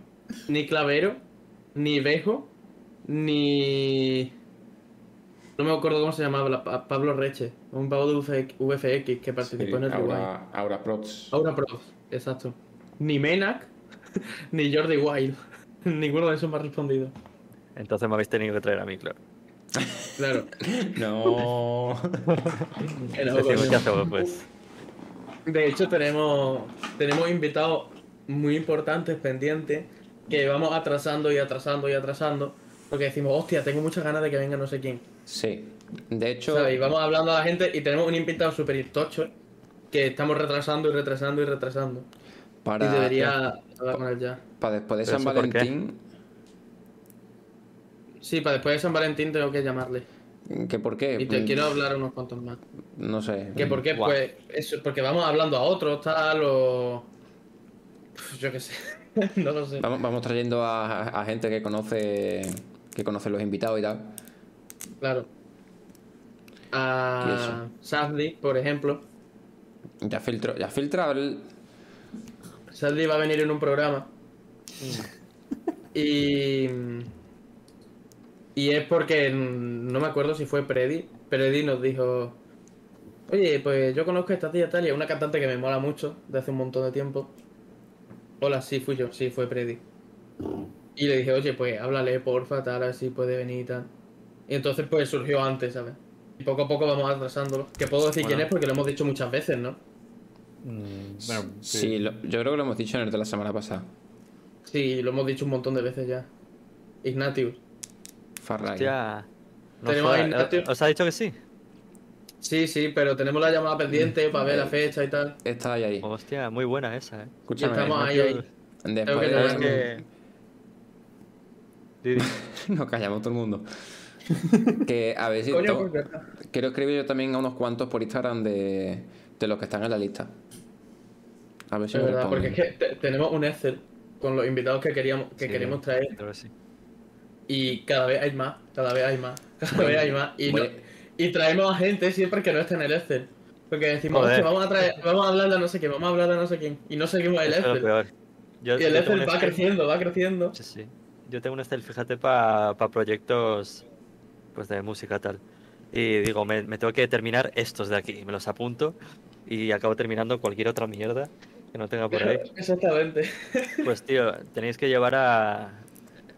ni Clavero, ni Bejo, ni. No me acuerdo cómo se llamaba, la- Pa- Pablo Reche, un pavo de VF- VFX que participó en el Uruguay. Aura, Aura Prots. Aura Pro, exacto. Ni Menac, ni Jordi Wild. Ninguno de esos me ha respondido. Entonces me habéis tenido que traer a mí, claro. Claro. No. ¿qué hacemos, pues? De hecho, tenemos, tenemos invitados muy importantes pendientes que vamos atrasando y atrasando y atrasando. Porque decimos, hostia, tengo muchas ganas de que venga no sé quién. Sí. De hecho, ¿sabes? Y vamos hablando a la gente y tenemos un invitado súper tocho que estamos retrasando y retrasando y retrasando. para, Y debería hablar con él ya. para después de ¿Pero San? Valentín, Sí, para después de San Valentín tengo que llamarle. ¿qué por qué? Y te Mm, quiero hablar unos cuantos más. No sé. ¿Que por qué? Pues eso, porque vamos hablando a otros, tal, o... Yo qué sé. no lo sé. Vamos, vamos trayendo a, a gente que conoce que conoce los invitados y tal. Claro. A. Sadly, por ejemplo. Ya filtro, ya filtra el... Sadly va a venir en un programa. Y. Y es porque mm, no me acuerdo si fue Predi. Predi nos dijo. Oye, pues yo conozco a esta tía tal y es una cantante que me mola mucho de hace un montón de tiempo. Hola, sí, fui yo, sí, fue Predi. Y le dije, oye, pues háblale, porfa, tal, a ver si puede venir y tal. Y entonces, pues surgió antes, ¿sabes? Y poco a poco vamos atrasándolo. Que puedo decir quién es porque lo hemos dicho muchas veces, ¿no? Mm, bueno, Sí, lo- yo creo que lo hemos dicho en el de la semana pasada. Sí, lo hemos dicho un montón de veces ya. Ignatius. Farray. Hostia. No Tenemos Ignacio. ¿Os ha dicho que sí? Sí, sí, pero tenemos la llamada pendiente para ver la fecha y tal. Está ahí, ahí. Hostia, muy buena esa, eh. Escúchame. estamos ahí, ahí. Después que de- que... Nos callamos todo el mundo. Que a ver si... Coño. Quiero escribir yo también a unos cuantos por Instagram de, de los que están en la lista. A ver si Es me verdad, porque es que te- tenemos un Excel con los invitados que queríamos que Sí, queremos traer sí. y cada vez hay más, cada vez hay más, cada vez hay más. Y, no- y traemos a gente siempre que no está en el Excel. Porque decimos, Joder. "Hostia, vamos a traer, vamos a hablar de no sé qué, vamos a hablar de no sé quién. Y no seguimos el Eso es lo Excel. peor. Yo, Y el Excel va Excel- creciendo, va creciendo. Sí, sí. Yo tengo un Excel, fíjate, para proyectos pues de música tal. Y digo, me, me tengo que terminar estos de aquí. Me los apunto y acabo terminando cualquier otra mierda que no tenga por ahí. Exactamente. Pues tío, tenéis que llevar a...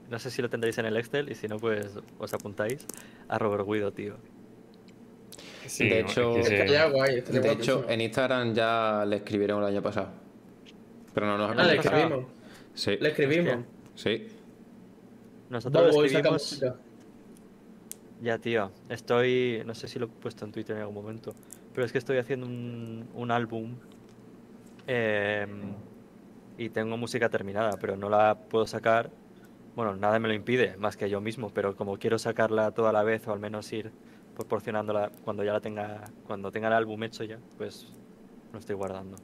No sé si lo tendréis en el Excel y si no, pues os apuntáis a Robert Guido, tío. sí, de es hecho- que sí. De hecho, en Instagram ya le escribieron el año pasado. Pero no nos ha Ah, le escribimos. Sí, Le escribimos. sí. Nosotros Bobo lo y saca escribimos... Ya, tío. Estoy... No sé si lo he puesto en Twitter en algún momento. Pero es que estoy haciendo un, un álbum. em, y tengo música terminada, pero no la puedo sacar. Bueno, nada me lo impide, más que yo mismo. Pero como quiero sacarla toda la vez, o al menos ir proporcionándola cuando ya la tenga... Cuando tenga el álbum hecho ya, pues lo estoy guardando.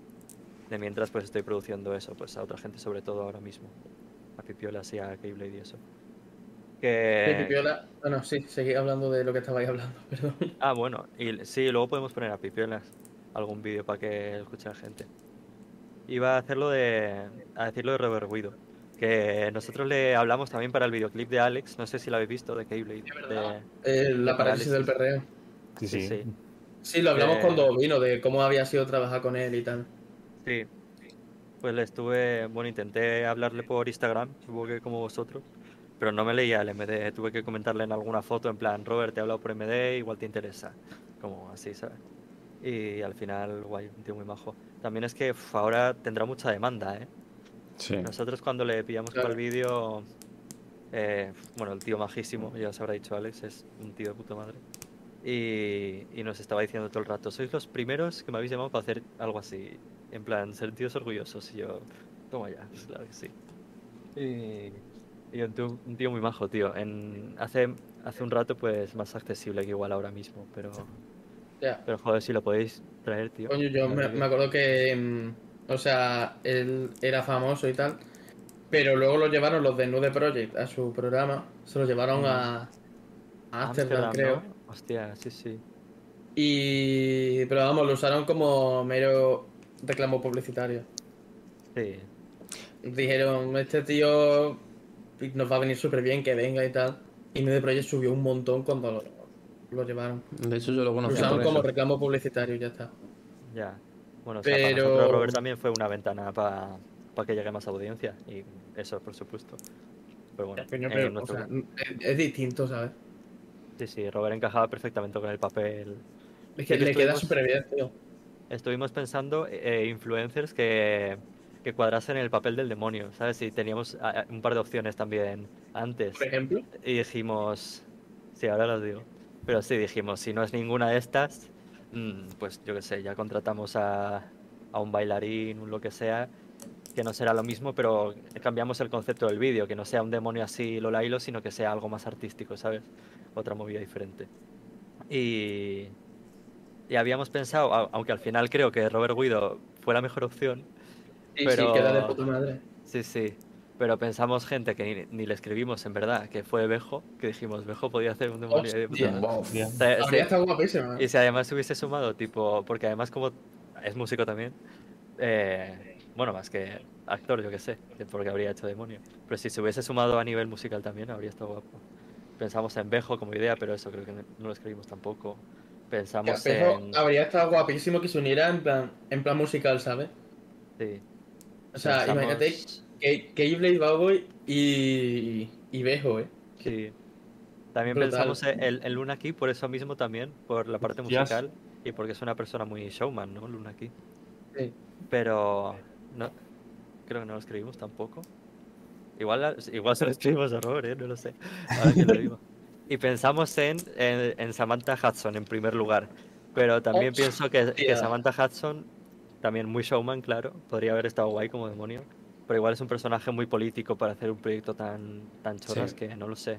De mientras, pues estoy produciendo eso, pues a otra gente, sobre todo ahora mismo. A Pipiolas y a Keyblade y eso. Que... Pipiola. Bueno, sí, seguí hablando de lo que estabais hablando, perdón. Ah, bueno, y sí, luego podemos poner a Pipiolas algún vídeo para que escuche la gente. Iba a hacerlo de. a decirlo de Robert Guido. Que nosotros le hablamos también para el videoclip de Alex, no sé si lo habéis visto, de Keyblade. verdad. de- Eh, la parálisis del perreo. Sí, sí, sí. sí. Sí, lo hablamos Eh, cuando vino, de cómo había sido trabajar con él y tal. Sí. Pues le estuve. Bueno, intenté hablarle por Instagram, supongo que como vosotros. Pero no me leía el MD, tuve que comentarle en alguna foto en plan, Robert, te he hablado por MD, igual te interesa. Como así, ¿sabes? Y al final, guay, un tío muy majo. También es que uf, ahora tendrá mucha demanda, ¿eh? Sí. Nosotros cuando le pillamos para Claro. el vídeo, eh, bueno, el tío majísimo, ya os habrá dicho Alex, es un tío de puta madre. Y, y nos estaba diciendo todo el rato, sois los primeros que me habéis llamado para hacer algo así. En plan, ser tíos orgullosos. Y yo, toma ya, claro que sí. Y, y un, tío, un tío muy majo, tío. En, hace, hace un rato, pues más accesible que igual ahora mismo. Pero, pero joder, si lo podéis traer, tío. Coño, yo me, me acuerdo que, mm, O sea, él era famoso y tal. Pero luego lo llevaron los de Nude Project a su programa. Se lo llevaron a, a Amsterdam, Ámsterdam, creo. ¿no? Hostia, sí, sí. Y. Pero vamos, lo usaron como mero reclamo publicitario. Sí. Dijeron, este tío nos va a venir súper bien que venga y tal. Y Nude Project subió un montón cuando lo, lo llevaron. De hecho, yo lo Lo conocía usaron por como eso. reclamo publicitario y ya está. Ya. Bueno, o sea, para Pero- nosotros Robert también fue una ventana para que llegue más audiencia. Y eso, por supuesto. Pero bueno, pero, o sea, es, es distinto, ¿sabes? sí, sí, Robert encajaba perfectamente con el papel. Es que le queda súper bien, tío. Estuvimos pensando eh, influencers que, que cuadrasen el papel del demonio, ¿sabes? Y teníamos ah, un par de opciones también antes. Por ejemplo. Y dijimos, sí, ahora lo digo. Pero sí, dijimos, si no es ninguna de estas, mm, pues yo qué sé, ya contratamos a, a un bailarín, un lo que sea, que no será lo mismo, pero cambiamos el concepto del vídeo, que no sea un demonio así Lola Hilo, sino que sea algo más artístico, ¿sabes? Otra movida diferente. Y, y habíamos pensado, au- aunque al final creo que Robert Guido fue la mejor opción, Sí, Pero- sí, queda de puta madre. Sí, sí. Pero pensamos gente que ni, ni le escribimos en verdad, que fue Bejo, que dijimos, Bejo podía hacer un demonio de puta Hostia. madre". Wow. Bien. O sea, Habría sí, estado guapísima. Y si además se hubiese sumado, tipo, porque además como es músico también, eh, bueno, más que actor, yo que sé, que porque habría hecho demonio. Pero si se hubiese sumado a nivel musical también, habría estado guapo. Pensamos en Bejo como idea, pero eso creo que no lo escribimos tampoco. Que Pensamos en... habría estado guapísimo que se uniera en plan, en plan musical, ¿sabes? Sí. O sea, Pensamos- imagínate que Keyblade, Bowboy y, y Bejo, ¿eh? Sí. También Brutal. pensamos en, en- Luna Key por eso mismo también, por la parte musical y porque es una persona muy showman, ¿no? Luna Key. Sí. Pero no, creo que no lo escribimos tampoco. Igual, igual se lo escribimos a Robert, ¿eh? no lo sé. Ahora que lo digo. Y pensamos en, en, en Samantha Hudson en primer lugar. Pero también pienso que, que. Samantha Hudson, también muy showman, claro, podría haber estado guay como demonio. Pero igual es un personaje muy político para hacer un proyecto tan, tan chorras Sí. que no lo sé.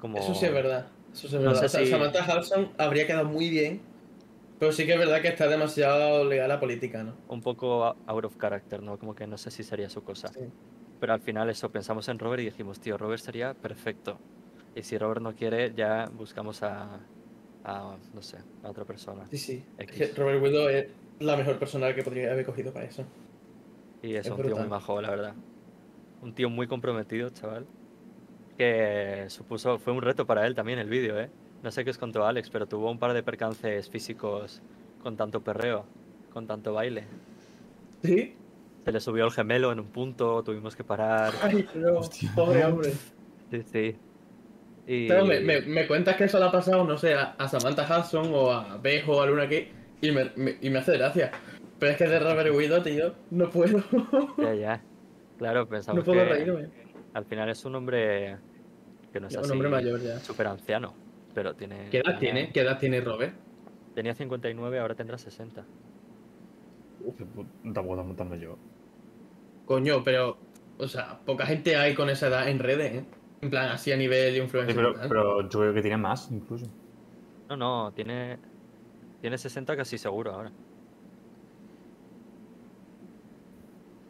Como... Eso sí es verdad. Eso sí es No verdad. sé O sea, si- Samantha Hudson habría quedado muy bien. Pero sí que es verdad que está demasiado legal a política, ¿no? un poco a- out of character, ¿no? Como que no sé si sería su cosa. Sí. Pero al final eso, pensamos en Robert y dijimos, tío, Robert sería perfecto. Y si Robert no quiere, ya buscamos a, a no sé, a otra persona. Sí, sí. X. Robert Widow es la mejor persona que podría haber cogido para eso. Y es, Es un tío muy majo, la verdad. Un tío muy comprometido, chaval. Que supuso, fue un reto para él también el vídeo, ¿eh? No sé qué os contó Alex, pero tuvo un par de percances físicos con tanto perreo, con tanto baile. ¿Sí? Se le subió el gemelo en un punto, tuvimos que parar. Ay, no. Pobre hombre. Sí, sí. Y... Pero me, me, me cuentas que eso le ha pasado, no sé, a, a Samantha Hudson o a Bejo o a Luna Key y me, me- y me hace gracia. Pero es que de Robert Widow, tío, no puedo. Ya, ya. Claro, no pensamos puedo que reírme. al final es un hombre que no es Ya, un así hombre mayor ya. súper anciano, pero tiene... ¿Qué edad tiene? ¿Qué edad tiene Robert? Tenía 59, ahora tendrá 60. Uf, tampoco tan, tan mayor. Coño, pero. O sea, poca gente hay con esa edad en redes, ¿eh? En plan, así a nivel Sí, influencer. pero, tal. pero yo creo que tiene más, incluso. No, no, tiene... Tiene 60 casi seguro ahora.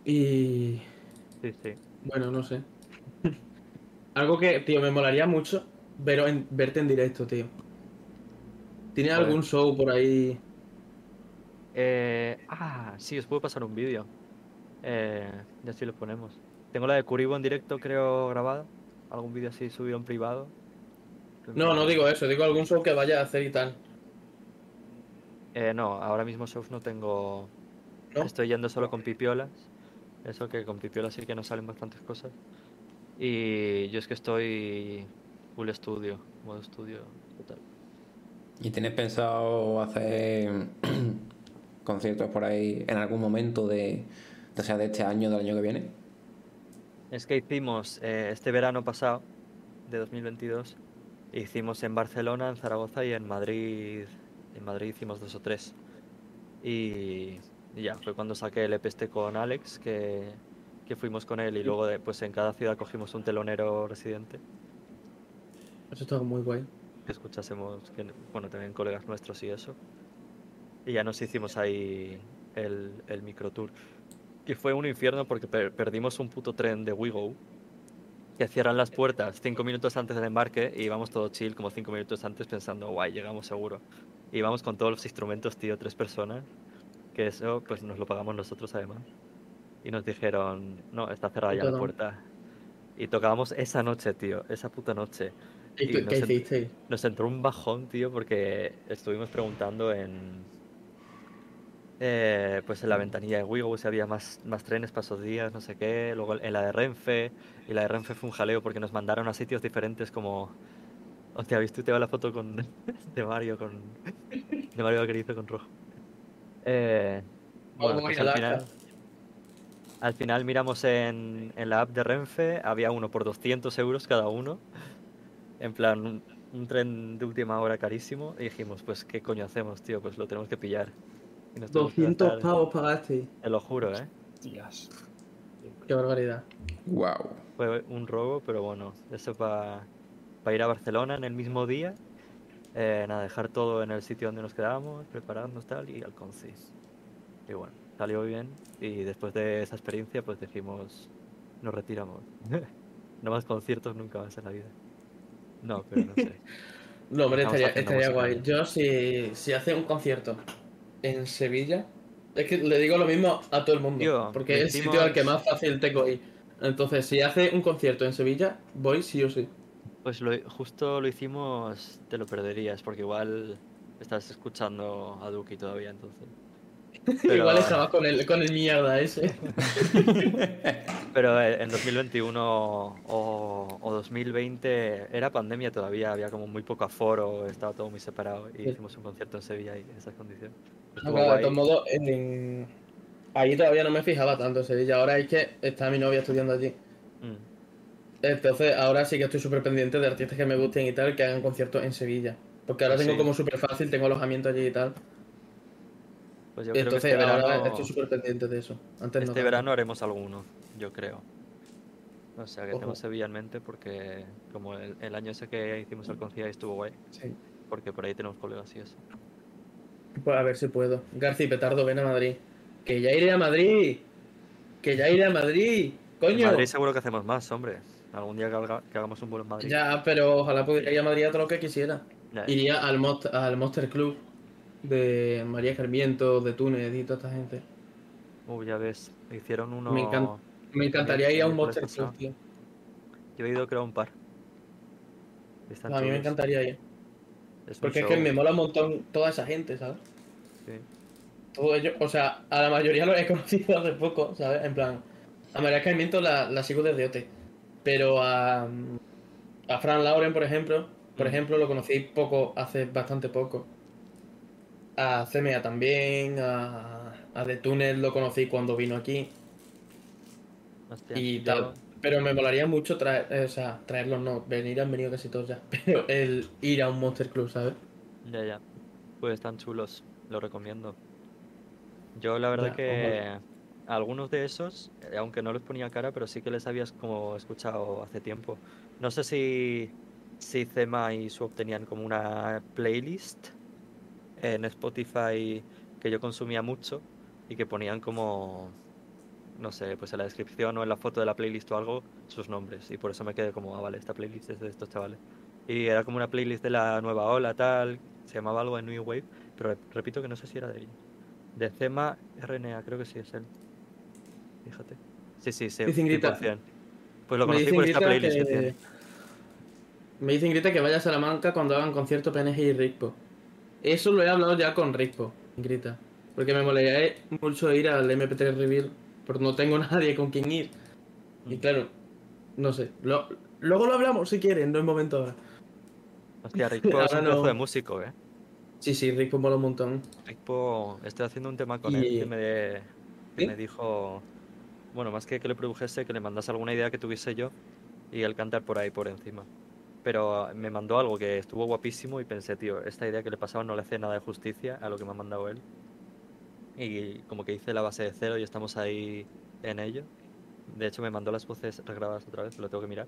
Y. Sí, sí. Bueno, no sé. Algo que, tío, me molaría mucho ver en- verte en directo, tío. ¿Tienes Joder. algún show por ahí? Eh, ah, sí, os puedo pasar un vídeo. Eh, ya sí lo ponemos. Tengo la de Curibo en directo, creo, grabada. Algún vídeo así subido en privado. No, no digo eso, digo algún show que vaya a hacer y tal. Eh, no, ahora mismo shows no tengo. ¿No? Estoy yendo solo con pipiolas. Eso que con pipiolas sí que nos salen bastantes cosas. Y yo es que estoy full estudio, modo estudio total. ¿Y tienes pensado hacer conciertos por ahí en algún momento de, o sea, de este año, del año que viene? Es que hicimos eh, este verano pasado, de 2022, hicimos en Barcelona, en Zaragoza y en Madrid. En Madrid hicimos dos o tres. Y, y ya, fue cuando saqué el EP este con Alex, que, que fuimos con él y luego de- pues en cada ciudad cogimos un telonero residente. Eso está muy guay. que escuchásemos, que, bueno, también colegas nuestros y eso. Y ya nos hicimos ahí el, el microtour. Y fue un infierno porque per- perdimos un puto tren de WeGo que cierran las puertas cinco minutos antes del embarque y íbamos todo chill como cinco minutos antes pensando, guay, llegamos seguro. Y íbamos con todos los instrumentos, tío, tres personas, que eso pues nos lo pagamos nosotros además. Y nos dijeron, no, está cerrada ya la puerta. Y tocábamos esa noche, tío, esa puta noche. ¿Y Y nos qué en- hicisteis? Nos entró un bajón, tío, porque estuvimos preguntando en. Eh, pues en la ventanilla de Wigo si había más, más trenes para esos días, no sé qué. Luego en la de Renfe. Y la de Renfe fue un jaleo porque nos mandaron a sitios diferentes como. Hostia, ¿viste te va la foto con. de Mario con. de Mario Vaquerizo con rojo. Eh, bueno, Oh, pues my al final. Al final miramos en, en la app de Renfe, había uno por 200 euros cada uno. En plan, un, un tren de última hora carísimo. Y dijimos, pues, ¿qué coño hacemos, tío? Pues lo tenemos que pillar. Y nos tuvimos que 200 gastar- pavos pagasteis. Te lo juro, ¿eh? Tías. Qué barbaridad. Wow. Fue un robo, pero bueno, eso para ir a Barcelona en el mismo día. Eh, nada, dejar todo en el sitio donde nos quedábamos, prepararnos tal y al concis. Y bueno, salió bien. Y después de esa experiencia, pues dijimos, nos retiramos. no más conciertos nunca más en la vida. No, pero no sé. No, hombre, estaría, estaría guay. Yo, si, si hace un concierto en Sevilla, es que le digo lo mismo a todo el mundo. Porque es el sitio al que más fácil tengo ir. Entonces, si hace un concierto en Sevilla, voy sí o sí. Pues lo, justo lo hicimos, te lo perderías, porque igual estás escuchando a Duki todavía entonces. Pero- Igual estaba con el, con el mierda ese. Pero en 2021 o, o 2020 era pandemia todavía, había como muy poco aforo, estaba todo muy separado y Sí. hicimos un concierto en Sevilla y en esas condiciones. No, claro, de todos modos, en- ahí todavía no me fijaba tanto en Sevilla. Ahora es que está mi novia estudiando allí. Mm. Entonces, ahora sí que estoy súper pendiente de artistas que me gusten y tal, que hagan conciertos en Sevilla. Porque ahora Pues tengo como súper fácil, tengo alojamiento allí y tal. Pues yo creo que Entonces, este ahora verano, estoy súper pendiente de eso. Antes este verano haremos alguno, yo creo. O sea, que Ojo. tenemos Sevilla en mente porque como el, el año ese que hicimos el concierto estuvo guay, Sí. porque por ahí tenemos colegas y eso. Pues a ver si puedo. García Petardo, ven a Madrid. Que ya iré a Madrid. Que ya iré a Madrid. En Coño. Madrid seguro que hacemos más, hombre. Algún día que, haga- que hagamos un vuelo en Madrid. Ya, pero ojalá pudiera ir a Madrid a todo lo que quisiera. Ya, Iría al, al Monster Club de María Carmiento, de Túnez y toda esta gente. Uh, ya ves, hicieron uno... Me encanta. Me encantaría ir a un Monster Club, tío. Yo he ido creo a un par. Están A mí me encantaría ir. Es Porque es que me mola un montón toda esa gente, ¿sabes? sí. Todo ello, o sea, a la mayoría lo he conocido hace poco, ¿sabes? En plan, a María Carmiento la, la sigo desde OT. Pero a, a Fran Lauren, por ejemplo, por Mm. ejemplo, lo conocí poco, hace bastante poco. A CMA también, a, a The Tunnel lo conocí cuando vino aquí Hostia, y yo- tal. Pero me molaría mucho traer, eh, o sea, traerlos no, venir han venido casi todos ya. Pero el ir a un Monster Club, ¿sabes? Ya, ya. Pues están chulos, lo recomiendo. Yo la verdad Ya, que algunos de esos, eh, aunque no les ponía cara, pero sí que les habías como escuchado hace tiempo. No sé si, si Zema y Swap tenían como una playlist en Spotify que yo consumía mucho y que ponían como, no sé, pues en la descripción o en la foto de la playlist o algo, sus nombres. Y por eso me quedé como, ah, vale, esta playlist es de estos chavales. Y era como una playlist de la nueva ola, tal, se llamaba algo de New Wave, pero rep- repito que no sé si era de ellos. De Cema RNA, creo que sí es él. Fíjate. Sí, sí, sí. Dicen Grita. 100%. Pues lo conocí por esta playlist que que- tiene. Me dicen Grita que vaya a Salamanca cuando hagan concierto PNG y Rispo. Eso lo he hablado ya con Rispo, Grita. Porque me molaría mucho ir al MP3 Reveal, pero no tengo nadie con quien ir. Y Mm. claro, no sé. Lo- luego lo hablamos si quieren, no es momento ahora. Hostia, es un no. de músico, eh. Sí, sí, Rispo mola un montón. Estoy haciendo un tema con Y- él que me, que ¿Sí? me dijo, bueno, más que que le produjese, que le mandase alguna idea que tuviese yo y el cantar por ahí por encima. Pero me mandó algo que estuvo guapísimo y pensé, tío, esta idea que le pasaba no le hace nada de justicia a lo que me ha mandado él. Y como que hice la base de cero y estamos ahí en ello. De hecho, me mandó las voces regrabadas otra vez, lo tengo que mirar.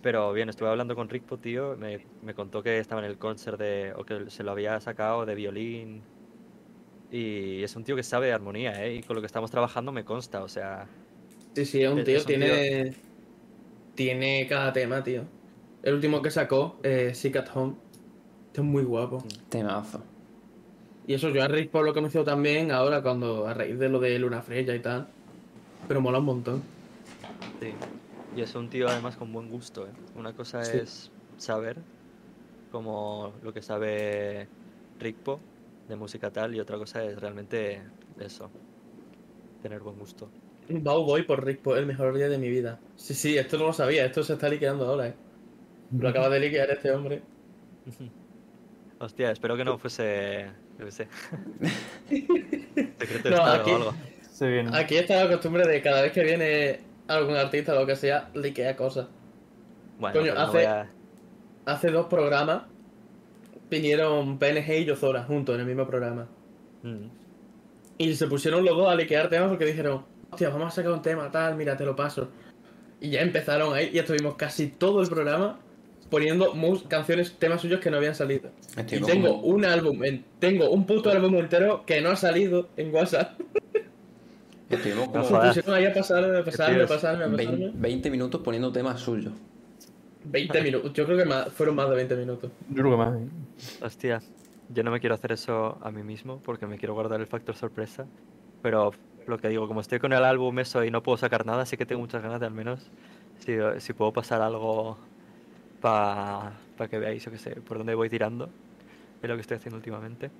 Pero bien, estuve hablando con Rickpo, tío. Me, me contó que estaba en el concert de. o que se lo había sacado de violín. Y es un tío que sabe de armonía, ¿eh? Y con lo que estamos trabajando me consta, o sea... Sí, sí, es un tío, es un tiene. Tiene cada tema, tío. El último que sacó, eh, Sick at Home. Este es muy guapo. Temazo. Y eso yo a Rick Paul lo he conocido también ahora cuando a raíz de lo de Luna Freya y tal. Pero mola un montón. Sí. Y es un tío además con buen gusto, ¿eh? Una cosa Sí. es saber, como lo que sabe Rickpo de música tal, y otra cosa es realmente eso, tener buen gusto. Bow Boy por Rick Paul, el mejor día de mi vida. Sí, sí, esto no lo sabía, esto se está liqueando ahora, eh. Lo acaba de liquear este hombre. Hostia, espero que no fuese, yo qué sé, secreto de No, estado aquí- o algo. Se viene. Aquí está la costumbre de cada vez que viene algún artista o lo que sea, liquea cosas. Bueno, Coño, no hace- a- Hace dos programas vinieron PNG y Yozora juntos en el mismo programa. Mm. Y se pusieron los dos a liquear temas porque dijeron, hostia, vamos a sacar un tema, tal, mira, te lo paso. Y ya empezaron ahí y estuvimos casi todo el programa poniendo canciones, temas suyos que no habían salido. Estoy Y tengo como- un álbum, en- tengo un puto álbum entero que no ha salido en WhatsApp. Estuvimos No como Se jodas. pusieron ahí a pasarme, a pasarme, a tíos, pasarme, a pasarme. 20, 20 minutos poniendo temas suyos. 20 minutos, yo creo que más, fueron más de 20 minutos. Yo creo que más. ¿eh? Hostia, yo no me quiero hacer eso a mí mismo porque me quiero guardar el factor sorpresa. Pero lo que digo, como estoy con el álbum eso y no puedo sacar nada, sí que tengo muchas ganas de al menos si, si puedo pasar algo para que veáis, yo qué sé, por dónde voy tirando. Es lo que estoy haciendo últimamente.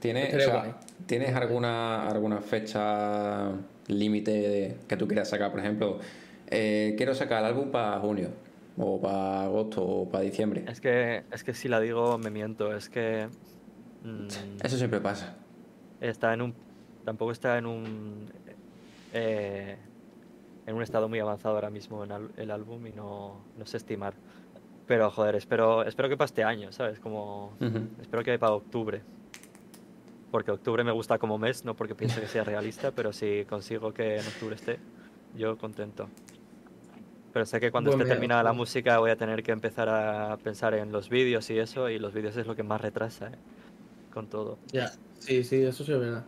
¿Tienes, o sea. ¿tienes alguna, alguna fecha límite de- que tú quieras sacar? Por ejemplo, eh, quiero sacar el álbum para junio, o para agosto, o para diciembre. Es que, es que si la digo me miento, es que mm, Eso siempre pasa. está en un tampoco está en un eh, en un estado muy avanzado ahora mismo en al- el álbum y no, no sé estimar pero joder espero espero que para este año sabes como Ujú. espero que para octubre porque octubre me gusta como mes no porque piense que sea realista pero si consigo que en octubre esté yo contento pero sé que cuando Buen esté mes, terminada la música voy a tener que empezar a pensar en los vídeos y eso y los vídeos es lo que más retrasa ¿eh? con todo Ya, sí, sí, eso sí es verdad.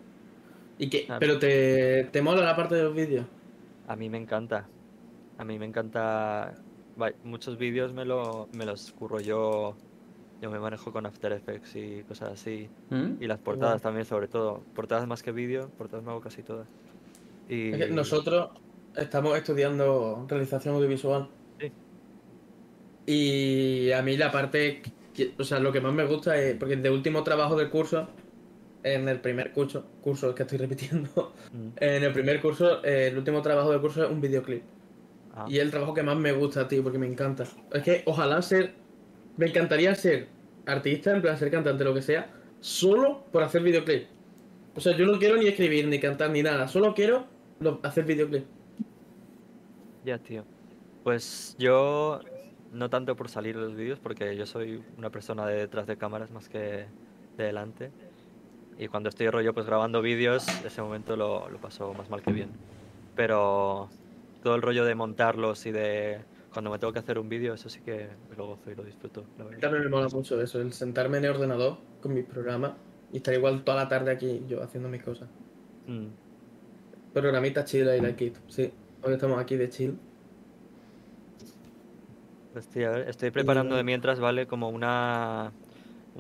¿Y qué? Ah. ¿Pero te, te mola la parte de los vídeos? A mí me encanta. A mí me encanta. Muchos vídeos me, lo, me los curro yo. Yo me manejo con After Effects y cosas así. ¿Mm? Y las portadas también, sobre todo. Portadas más que vídeo, portadas me hago casi todas. Y Es que nosotros estamos estudiando realización audiovisual. Sí. Y a mí la parte, o sea, lo que más me gusta es, porque de último trabajo del curso, en el primer curso, curso que estoy repitiendo, Mm, en el primer curso, eh, el último trabajo del curso es un videoclip. ah, Y es el trabajo que más me gusta, tío, porque me encanta. Es que ojalá ser, me encantaría ser artista, en plan ser cantante, lo que sea, solo por hacer videoclip. O sea, yo no quiero ni escribir, ni cantar, ni nada, solo quiero lo- hacer videoclip. Ya, tío. Pues yo. No tanto por salir en los vídeos, porque yo soy una persona de detrás de cámaras más que de delante. Y cuando estoy rollo pues grabando vídeos, ese momento lo, lo paso más mal que bien. Pero todo el rollo de montarlos y de cuando me tengo que hacer un vídeo, eso sí que lo gozo y lo disfruto, la verdad. También me mola mucho eso, el sentarme en el ordenador con mis programas y estar igual toda la tarde aquí yo haciendo mis cosas. Mm, Programita chill, I like it. Sí, hoy estamos aquí de chill. tío, a ver, estoy preparando de mientras, ¿vale? Como una,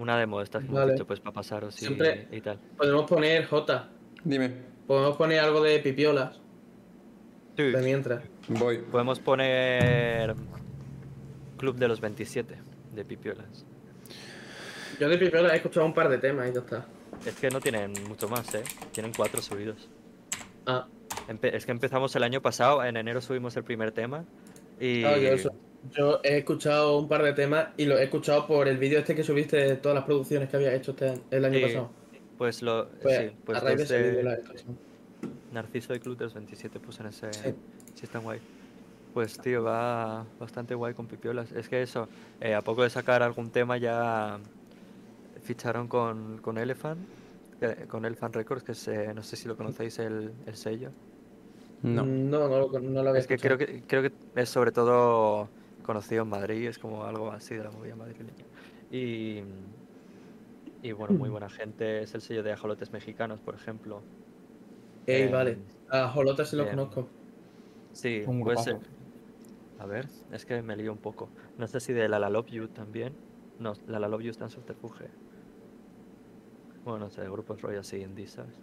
una demo de estas que hemos Vale. dicho, pues para pasaros y, Siempre- y tal. Podemos poner J, Dime, podemos poner algo de pipiolas Sí. de mientras. voy. Podemos poner Club de los 27 de Pipiolas. Yo de pipiolas he escuchado un par de temas y ya está. Es que no tienen mucho más, ¿eh? Tienen cuatro subidos. Ah, Empe- es que empezamos el año pasado, en enero subimos el primer tema y... claro, yo, he escuchado un par de temas y lo he escuchado por el vídeo este que subiste de todas las producciones que había hecho este el año Sí, pasado. Pues lo... Pues, sí, pues a raíz de ese. Narciso de los 27 puse en ese... Sí. Sí, están guay. Pues tío, va bastante guay con Pipiolas. Es que eso, eh, a poco de sacar algún tema ya ficharon con, con Elephant, eh, con Elephant Records, que es, eh, no sé si lo conocéis, el, el sello. No. No, no, lo- no lo había Es que creo que creo que es sobre todo conocido en Madrid, es como algo así de la movida madrileña. Y, Y bueno, muy buena gente. Es el sello de ajolotes mexicanos, por ejemplo. Ey, Em, vale. A Jolota sí lo bien. conozco. Sí, Un puede grupazo. ser. A ver, es que me lío un poco. No sé si de La La Love You también. No, La La Love You está en subterfuge. Bueno, no sé, grupos rollo así indie, ¿sabes?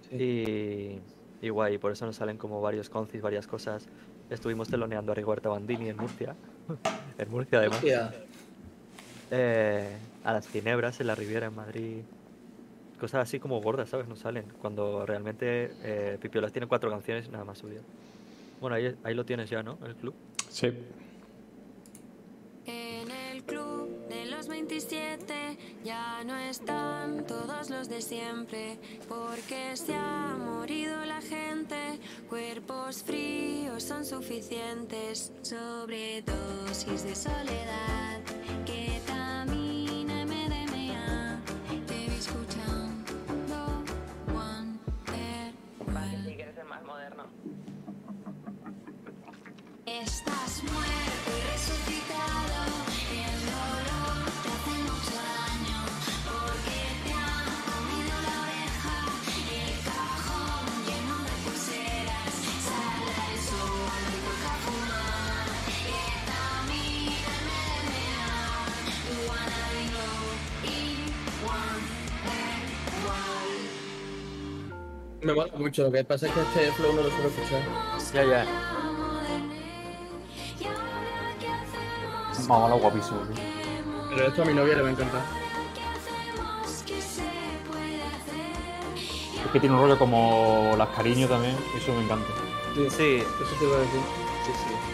Sí. Y, y guay, por eso nos salen como varios concis, varias cosas. Estuvimos teloneando a Rigoberta Bandini en Murcia. en Murcia, además. Hostia, Eh, a las Ginebras en la Riviera en Madrid. Cosas así como gordas, ¿sabes? No salen. Cuando realmente eh, Pipiolas tiene cuatro canciones y nada más subido. Bueno, ahí, ahí lo tienes ya, ¿no? El club. Sí. 17 ya no están todos los de siempre, porque se ha morido la gente, cuerpos fríos son suficientes, sobre dosis de soledad que camina MDMA, te vi escuchando One Vale, si quieres ser más moderno. Estás muerto. Me mola mucho. Lo que pasa es que este flow no lo suelo escuchar. Ya, ya. Mamá, guapísimo, tío. Pero esto a mi novia le va a encantar. Es que tiene un rollo como las cariño también, eso me encanta. Sí, Sí, eso te iba a decir. sí, sí.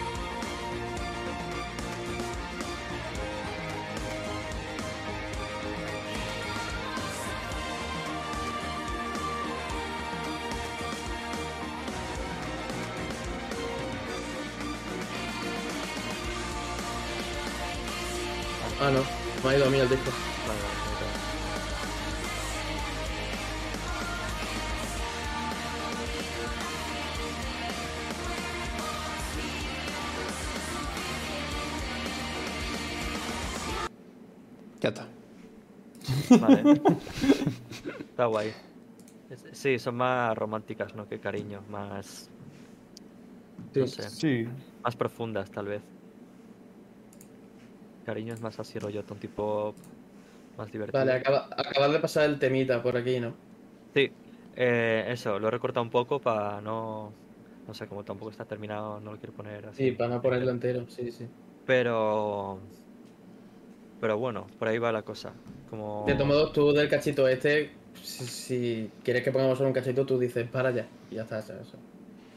Ido a mí el disco. Vale. Ya está. Vale. Está guay. Sí, son más románticas, ¿no? Que cariño, más. Sí. No sé, Sí. más profundas, tal vez. Cariño es más así rollo tipo más divertido. Vale, acaba, acabas de pasar el temita por aquí, ¿no? Sí, eh, eso, lo he recortado un poco para no. No sé, como tampoco está terminado, no lo quiero poner así. Sí, para no ponerlo entero. Sí, sí. Pero. Pero bueno, por ahí va la cosa. Como. De todos modos, tú del cachito este, si, si quieres que pongamos solo un cachito, tú dices para allá. Y ya está, eso.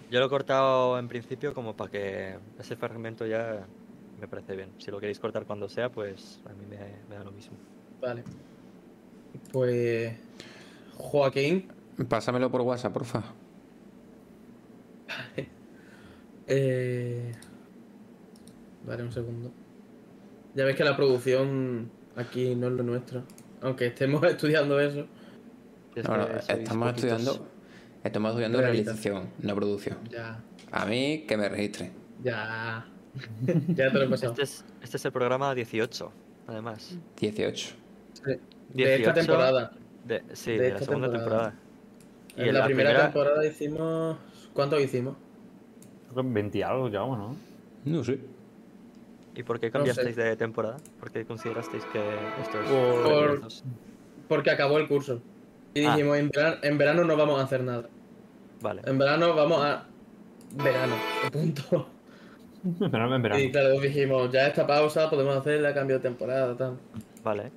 Yo lo he cortado en principio como para que ese fragmento ya me parece bien. Si lo queréis cortar cuando sea, pues a mí me, me da lo mismo. Vale. Pues. Joaquín. Pásamelo por WhatsApp, porfa. Eh... Vale, un segundo. Ya ves que la producción aquí no es lo nuestro. Aunque estemos estudiando eso. Es No, no, estamos estudiando. Estamos estudiando Realización. realización, no producción. Ya. A mí que me registre. Ya. ya te lo he pasado. Este es, este es el programa 18, además. 18. Sí. De esta 18 temporada. De, sí, De de, la esta segunda temporada. temporada. En la, primera, temporada hicimos. ¿Cuántos hicimos? Creo que 20 y algo llevamos, ¿no? No sé. ¿Y por qué No cambiasteis sé. de temporada? ¿Por qué considerasteis que esto es Por-? Porque acabó el curso. Y Ah. dijimos, en, verano, en verano no vamos a hacer nada. Vale. En verano vamos a. Verano. Punto. Pero en verano. Y claro, dijimos, ya esta pausa podemos hacerla cambio de temporada, tal. Vale.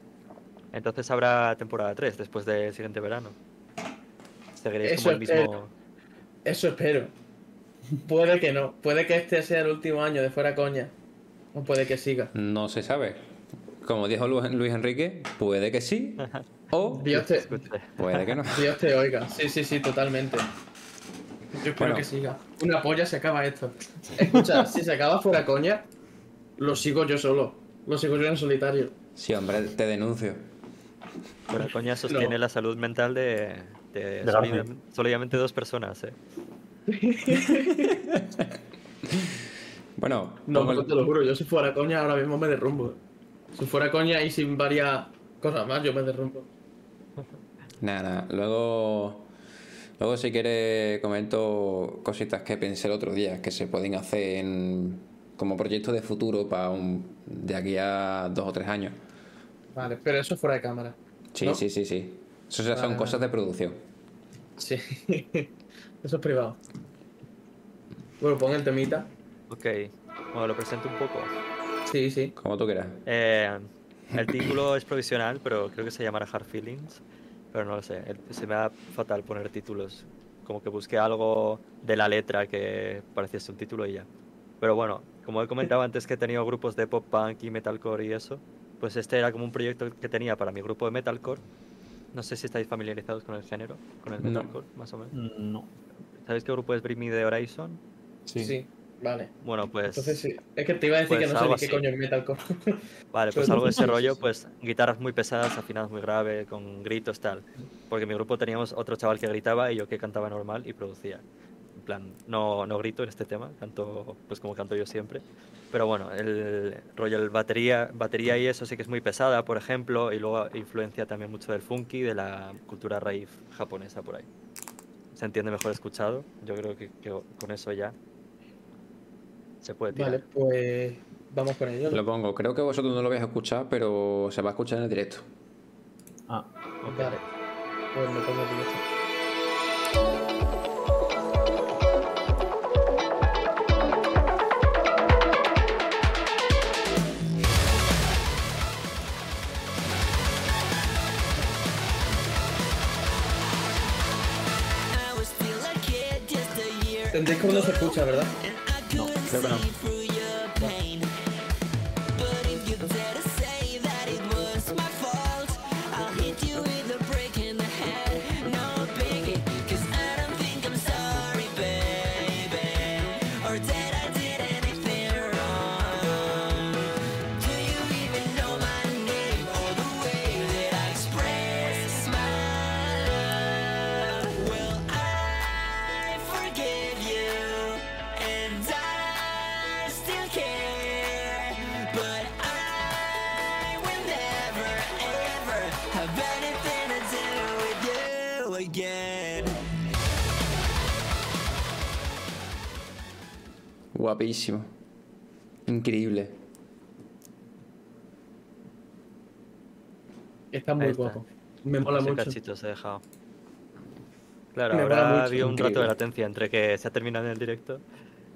Entonces habrá temporada 3 después del siguiente verano. Seguiréis Eso como el espero. mismo. Eso espero. Puede que no. Puede que este sea el último año de fuera coña. O puede que siga. No se sabe. Como dijo Lu- Luis Enrique, puede que sí. O Dios te, puede que no. Dios te oiga. Sí, sí, sí, totalmente. Yo espero Bueno. que siga. Una polla se acaba esto. Escucha, si se acaba fuera coña, lo sigo yo solo. Lo sigo yo en solitario. Sí, hombre, te denuncio. Pero coña sostiene No. la salud mental de, de solidamente dos personas, ¿eh? Bueno, No, no te lo juro, yo si fuera coña ahora mismo me derrumbo. Si fuera coña y sin varias cosas más, yo me derrumbo. Nada, nada. Luego, luego si quieres comento cositas que pensé el otro día que se pueden hacer en- como proyecto de futuro para un, de aquí a dos o tres años. Vale, pero eso fuera de cámara. Sí, ¿No? sí, sí, sí. Eso ya son Vale, cosas de producción. Sí. eso es privado. Bueno, pon el temita. Ok, bueno, lo presento un poco. Sí, sí. Como tú quieras. Eh, el título es provisional, pero creo que se llamará Hard Feelings. Pero no lo sé, se me da fatal poner títulos. Como que busqué algo de la letra que pareciese un título y ya. Pero bueno, como he comentado antes que he tenido grupos de pop punk y metalcore y eso, pues este era como un proyecto que tenía para mi grupo de metalcore. No sé si estáis familiarizados con el género, con el No. metalcore, más o menos. No. ¿Sabéis qué grupo es Bring Me the Horizon? Sí. Sí. Vale. Bueno, pues... Entonces sí. Es que te iba a decir Pues que no sé ni qué así. coño es metalcore. Vale, pues algo de ese rollo, pues guitarras muy pesadas, afinadas muy grave, con gritos tal. Porque en mi grupo teníamos otro chaval que gritaba y yo que cantaba normal y producía. En plan, no, no grito en este tema, canto pues como canto yo siempre. Pero bueno, el rollo, el batería, batería y eso sí que es muy pesada, por ejemplo, y luego influencia también mucho del funky, de la cultura rave japonesa por ahí. Se entiende mejor escuchado, yo creo que, que con eso ya se puede tirar. Vale, pues vamos con ello. Lo pongo. Creo que vosotros no lo vais a escuchar, pero se va a escuchar en el directo. Ah, Vale. Pues me pongo directo. Entendéis cómo no se escucha, ¿verdad? No, Guapísimo. Increíble. Está muy está. guapo. Me mola Ese mucho. cachito se ha dejado. Claro, Me ahora había un rato de latencia entre que se ha terminado en el directo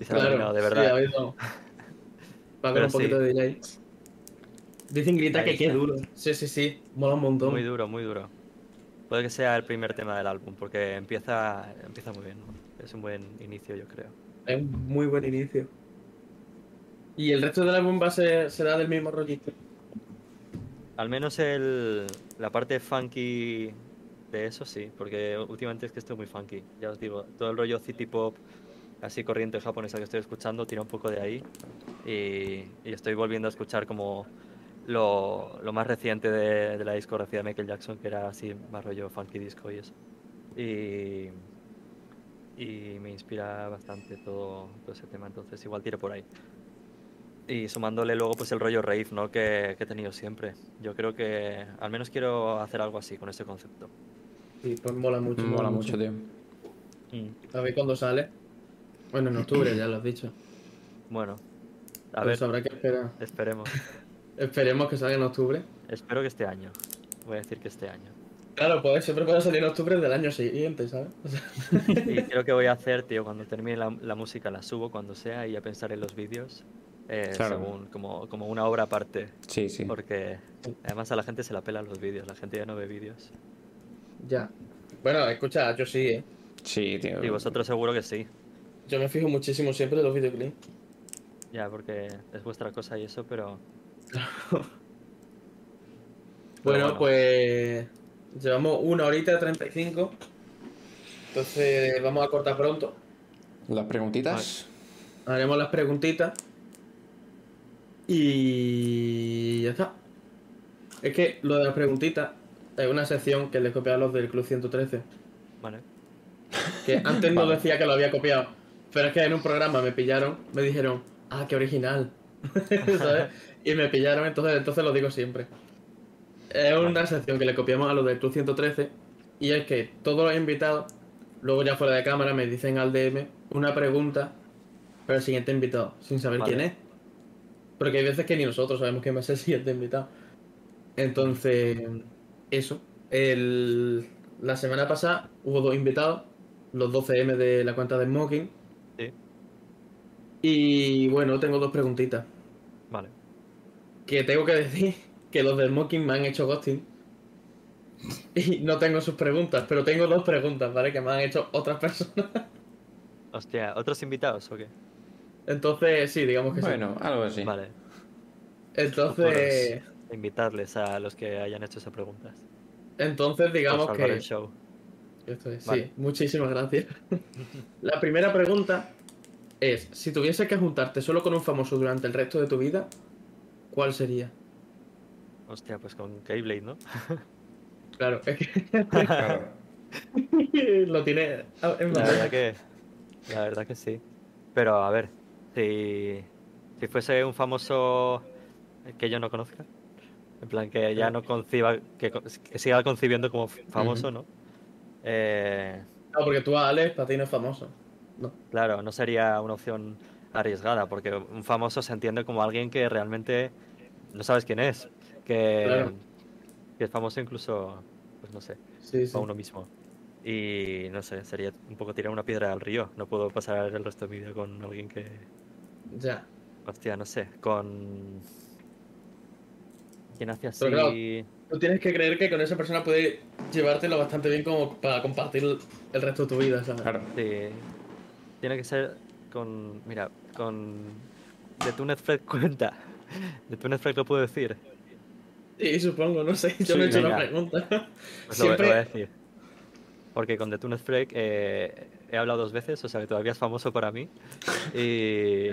y se ha terminado de sí, ha verdad. habido- Va con un poquito sí. de delay. Dicen grita Ahí que qué duro. Sí, sí, sí. Mola un montón. Muy duro, muy duro. Puede que sea el primer tema del álbum, porque empieza, empieza muy bien. ¿no? Es un buen inicio, yo creo. Es un muy buen inicio. Y el resto del álbum va a ser, será del mismo rollito. Al menos el, la parte funky de eso sí, porque últimamente es que estoy muy funky. Ya os digo, todo el rollo city pop, así corriente japonesa que estoy escuchando, tira un poco de ahí. Y, y estoy volviendo a escuchar como lo, lo más reciente de, de la discografía de Michael Jackson, que era así más rollo funky disco y eso. Y, y me inspira bastante todo, todo ese tema, entonces igual tiro por ahí. Y sumándole luego pues el rollo rave, ¿no? Que, que he tenido siempre. Yo creo que al menos quiero hacer algo así con ese concepto. Sí, pues mola mucho. Mola mucho, tío. Mm, A ver cuándo sale. Bueno, en octubre, ya lo has dicho. Bueno, a Pues ver, habrá que esperar. esperemos. Esperemos que salga en octubre. Espero que este año. Voy a decir que este año. Claro, pues siempre puede salir en octubre del año siguiente, ¿sabes? O sea, Y creo que voy a hacer, tío, cuando termine la, la música la subo cuando sea y ya pensaré en los vídeos. eh, Claro. según, como, como una obra aparte. Sí, sí. Porque además a la gente se la pelan los vídeos, la gente ya no ve vídeos. ya. Bueno, escucha, yo sí, ¿eh? Sí, tío. Y vosotros seguro que sí. Yo me fijo muchísimo siempre en los videoclips. Ya, porque es vuestra cosa y eso, pero Bueno, bueno. pues llevamos una horita 35. Entonces vamos a cortar pronto. Las preguntitas. Haremos las preguntitas. Y ya está. Es que lo de las preguntitas es una sección que les copié a los del Club 113. vale. Que antes no Vale. decía que lo había copiado. Pero es que en un programa me pillaron, me dijeron, ah, qué original. ¿Sabes? Y me pillaron, entonces, entonces lo digo siempre. Es una sección que le copiamos a los del Club 113 y es que todos los invitados, luego ya fuera de cámara, me dicen al DM una pregunta para el siguiente invitado, sin saber Vale. quién es. Porque hay veces que ni nosotros sabemos quién va a ser el siguiente invitado. Entonces, eso. El- la semana pasada hubo dos invitados, los 12M de la cuenta de Smoking. Sí. Y bueno, tengo dos preguntitas. Vale. Que tengo que decir que los de Smoking me han hecho ghosting. Y no tengo sus preguntas, pero tengo dos preguntas, ¿vale? Que me han hecho otras personas. Hostia, ¿otros invitados o qué? Entonces, sí, digamos que Bueno, algo así. Vale. sí. Entonces, Invitarles a los que hayan hecho esas preguntas. entonces digamos salvar el que... show. Esto es, Vale. Sí, muchísimas gracias. La primera pregunta es, si tuvieses que juntarte solo con un famoso durante el resto de tu vida, ¿cuál sería? Hostia, pues con Keyblade, ¿no? Claro, es que Claro. lo tiene en La verdad que, la verdad que sí. Pero a ver, si, si fuese un famoso que yo no conozca, en plan que ya no conciba, que, que siga concibiendo como famoso, ¿no? Eh, No, porque tú a Alex, para ti no es famoso. No. claro, no sería una opción arriesgada, porque un famoso se entiende como alguien que realmente no sabes quién es, que, Claro. que es famoso incluso, pues no sé, Sí, sí. para uno mismo. Y no sé, sería un poco tirar una piedra al río. No puedo pasar el resto de mi vida con alguien que. Ya. Hostia, no sé, con. ¿Quién hace así? Pero claro, Tú tienes que creer que con esa persona puedes llevártelo bastante bien como para compartir el resto de tu vida, ¿sabes? Claro. Sí. Tiene que ser con. Mira, con. De tu Netflix cuenta. De tu Netflix lo puedo decir. Sí, supongo, no sé. Yo Sí, no he hecho la pregunta. Pues lo, lo voy a Siempre. decir. Porque con The Tunes Freak eh, he hablado dos veces, o sea que todavía es famoso para mí. Y,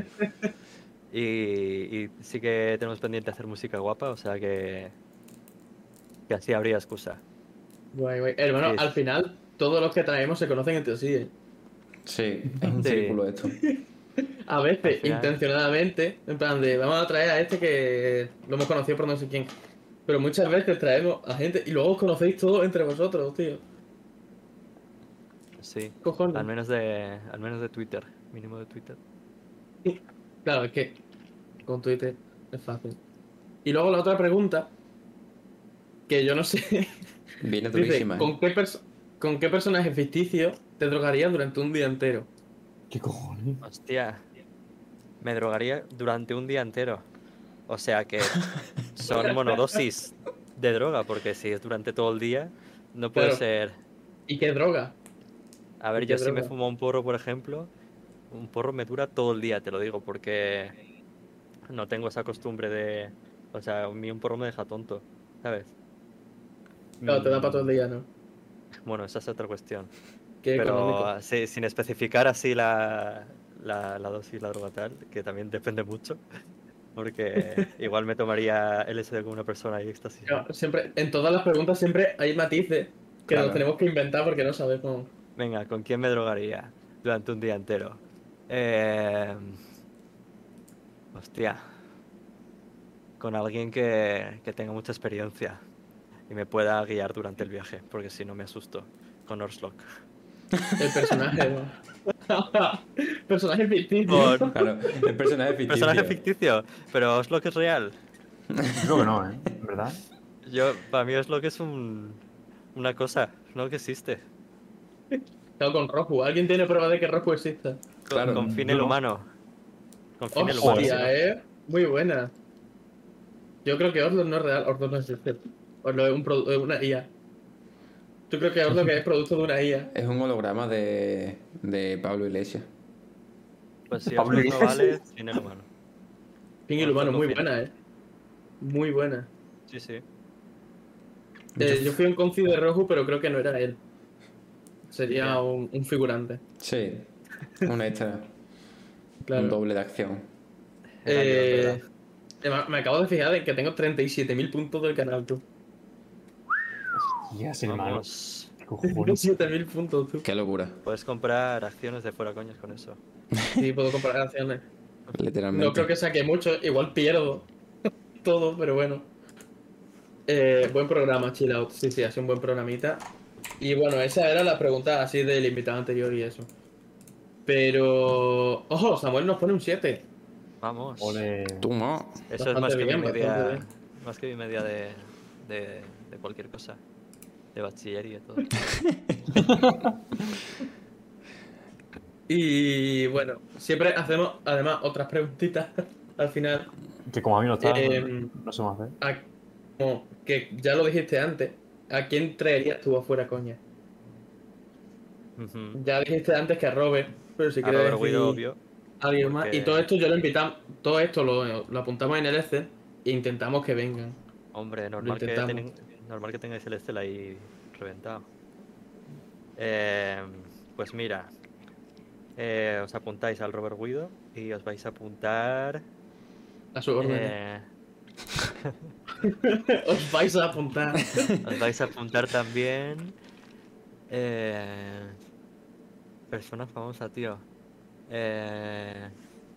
y, y sí que tenemos pendiente hacer música guapa, o sea que, que así habría excusa. Guay, guay. Hermano, Sí. al final, todos los que traemos se conocen entre sí. ¿eh? Sí, es un Sí. círculo esto. A veces, intencionadamente, en plan de vamos a traer a este que lo hemos conocido por no sé quién. Pero muchas veces traemos a gente y luego os conocéis todos entre vosotros, tío. Sí, Cojones. al menos de, al menos de Twitter, mínimo de Twitter. Claro, es que con Twitter es fácil. Y luego la otra pregunta, que yo no sé, Viene durísima. ¿eh? ¿con qué, perso- ¿con qué personaje ficticio te drogarías durante un día entero? ¿Qué cojones? Hostia, me drogaría durante un día entero. O sea que son monodosis de droga, porque si es durante todo el día, no puede ser. ¿Y qué droga? A ver, ¿Y yo si me fumo un porro, por ejemplo, un porro me dura todo el día, te lo digo, porque no tengo esa costumbre de. O sea, a mí un porro me deja tonto, ¿sabes? Claro, te da para todo el Mm, día, ¿no? Bueno, esa es otra cuestión. Qué. Pero sí, sin especificar así la, la, la dosis, la droga tal, que también depende mucho. Porque igual me tomaría LSD con una persona y éxtasis. ¿no? Claro, siempre, en todas las preguntas siempre hay matices que Claro. nos tenemos que inventar porque no sabemos. Venga, ¿con quién me drogaría durante un día entero? Eh... Hostia. Con alguien que, que tenga mucha experiencia y me pueda guiar durante el viaje, porque si no me asusto. Con Orslock. El personaje. ¿no? personaje ficticio. Claro, el personaje ficticio. personaje ficticio, pero Orslock es real. Creo que no, ¿eh? ¿En ¿Verdad? Yo, para mí Orslock es un, una cosa, no que existe. Claro, con Roku. ¿Alguien tiene prueba de que Roku exista? Con, Claro, con fin el no. humano. Con fin el humano. Hostia, eh. Muy buena. Yo creo que Orlok no es real. Orlok no existe. Orlok es un produ- es una IA. Yo creo que Orlok es producto de una IA. Es un holograma de, de Pablo Iglesias. Pues si Pablo Orslock no Iglesias. vale, fin el humano. Y Orlok humano, muy buena, eh. Muy buena. Sí, sí. Eh, yo fui a un conci de Roku, pero creo que no era él. Sería un, un figurante. Sí, un extra, Claro. un doble de acción. Eh, me acabo de fijar en que tengo 37.000 puntos del canal, tú. Ya, sin hermano. Vamos. ¿Qué cojones? 37.000 puntos, tú. Qué locura, Puedes comprar acciones de fuera coñas con eso. Sí, puedo comprar acciones. literalmente. No creo que saque mucho, igual pierdo todo, pero bueno. Eh, buen programa, chill out. Sí, sí, ha sido un buen programita. Y bueno, esa era la pregunta así del invitado anterior y eso. Pero. Ojo, Samuel nos pone un 7. Vamos. Ole. Toma. Eso es más que bien, mi media. bien. Más que mi media de, de, de cualquier cosa. De bachiller y de todo. Y bueno, siempre hacemos además otras preguntitas al final. Que como a mí no está, Em, no sé más hacer. A- como que ya lo dijiste antes. ¿A quién traerías tú afuera, coña? Ujú. Ya dijiste antes que a Robert, pero si A quieres Robert decir Guido, obvio. a alguien más. porque- Y todo esto yo lo invitamos, todo esto lo, lo apuntamos en el Excel e intentamos que vengan. Hombre, normal intentamos. Normal que tengáis el Estel ahí reventado. Eh, pues mira, eh, os apuntáis al Robert Guido y os vais a apuntar. A su orden. eh, Os vais a apuntar. os vais a apuntar también. Eh, persona famosa, tío. Eh,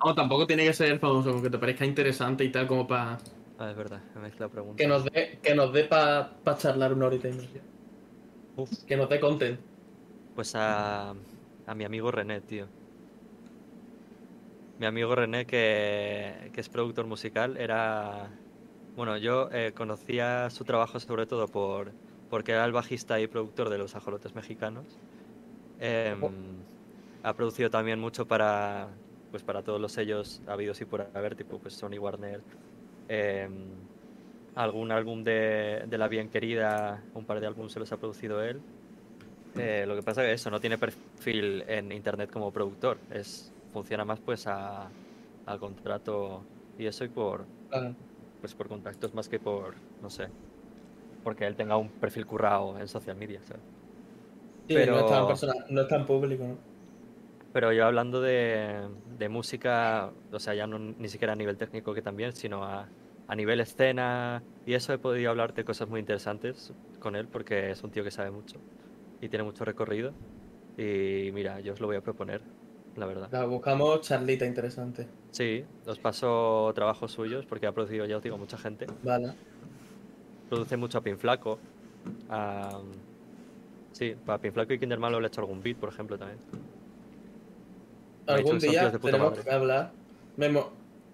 No, tampoco tiene que ser famoso, como que te parezca interesante y tal, como para ah, es verdad, me la pregunta. que nos dé que nos dé para charlar una horita y media. Uf, Que nos dé content. pues a, a mi amigo René, tío. Mi amigo René, que, que es productor musical, era... Bueno, yo eh, conocía su trabajo sobre todo por porque era el bajista y productor de los ajolotes mexicanos. Em, ha producido también mucho para, pues para todos los sellos habidos y por haber, tipo pues Sony Warner. Em, algún álbum de, de La Bien Querida, un par de álbumes se los ha producido él. Eh, lo que pasa es que eso, no tiene perfil en internet como productor, es funciona más pues a, a contrato y eso y por, Claro. pues por contactos más que por, no sé, porque él tenga un perfil currado en social media, ¿sabes? Sí, Pero- no, es tan personal, no es tan público, ¿no? Pero yo hablando de, de música, o sea, ya no ni siquiera a nivel técnico que también, sino a, a nivel escena y eso he podido hablar de cosas muy interesantes con él porque es un tío que sabe mucho y tiene mucho recorrido y mira, yo os lo voy a proponer, la verdad. La buscamos charlita interesante. Sí, os paso trabajos suyos porque ha producido, ya os digo, mucha gente. Vale. Produce mucho a Pinflaco. A... Sí, para Pinflaco y Kinder Malo le he hecho algún beat, por ejemplo, también. Algún día tenemos madre. que hablar. me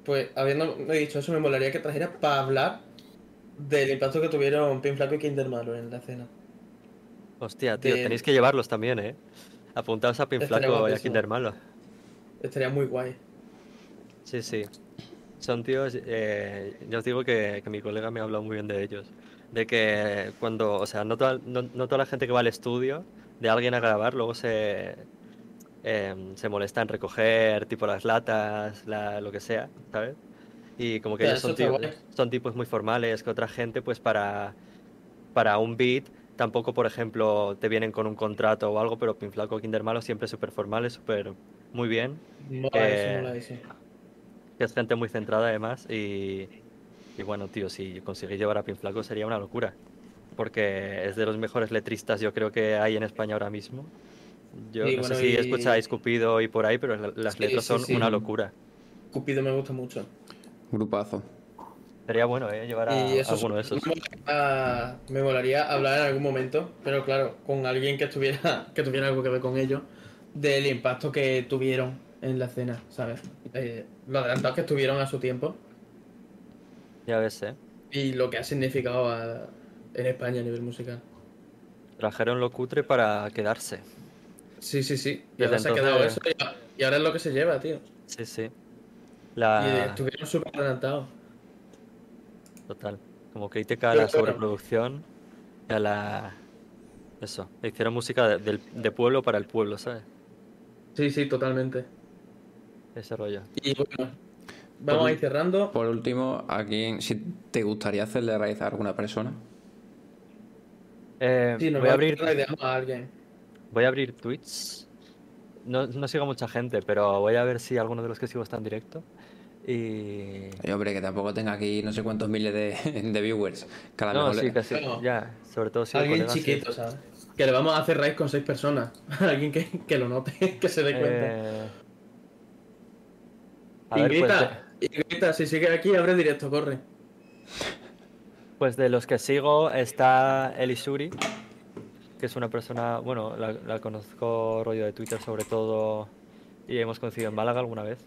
pues habiendo dicho eso, me molaría que trajera para hablar del impacto que tuvieron Pin Flaco y Kinder Malo en la escena. Hostia, tío, de- tenéis que llevarlos también, ¿eh? Apuntaos a Estaría Pinflaco y a. Kinder Malo. Estaría muy guay. Sí, sí. Son tíos, eh, ya os digo que, que mi colega me ha hablado muy bien de ellos. De que cuando, o sea, no toda, no, no toda la gente que va al estudio de alguien a grabar luego se, em, se molesta en recoger tipo las latas, la- lo que sea, ¿sabes? Y como que ellos son, tipos muy formales que otra gente, pues para, para un beat, tampoco, por ejemplo, te vienen con un contrato o algo, pero Pinflaco Kinder Malo siempre súper formales, súper muy bien Eh, mola eso. que es gente muy centrada además y, y bueno, tío, si conseguís llevar a Pinflaco sería una locura. Porque es de los mejores letristas yo creo que hay en España ahora mismo. Yo Y no bueno, sé si y- escucháis Cupido y por ahí, pero la- las Sí, letras son sí. una locura. Cupido me gusta mucho. Grupazo. Sería bueno, ¿eh? Llevar a eso alguno de esos. Me molaría, me molaría hablar en algún momento, pero claro, con alguien que estuviera, que tuviera algo que ver con ello, del impacto que tuvieron en la escena, ¿sabes? Eh, lo adelantados que estuvieron a su tiempo Ya ves, ¿eh? y lo que ha significado a- en España a nivel musical. Trajeron lo cutre para quedarse. Sí, sí, sí. Y ahora se ha quedado eso y ahora es lo que se lleva, tío. Sí, sí. Y estuvieron súper adelantados. Total. Como crítica a la sobreproducción y a la... Eso. Hicieron música de, del- de pueblo para el pueblo, ¿sabes? Sí, sí, totalmente. Ese rollo. Y bueno, vamos a ir cerrando. Por último, ¿a quién, si te gustaría hacerle raíz a alguna persona? Eh, Sí, nos voy, a abrir, la idea a alguien. Voy a abrir tweets. No, no sigo a mucha gente, pero voy a ver si alguno de los que sigo está en directo. Y... Hombre, que tampoco tenga aquí no sé cuántos miles de, de viewers. Que a lo No, mejor sí, le- casi. Ya, sobre todo si Alguien chiquito, ¿sabes? Que le vamos a hacer raíz con seis personas. Alguien que, que lo note, que se dé cuenta. Eh... A ver, pues, Ingrita, Ingrita, si sigue aquí, abre directo, corre. Pues de los que sigo está Elisuri, que es una persona, bueno, la, la conozco rollo de Twitter sobre todo y hemos coincidido en Málaga alguna vez,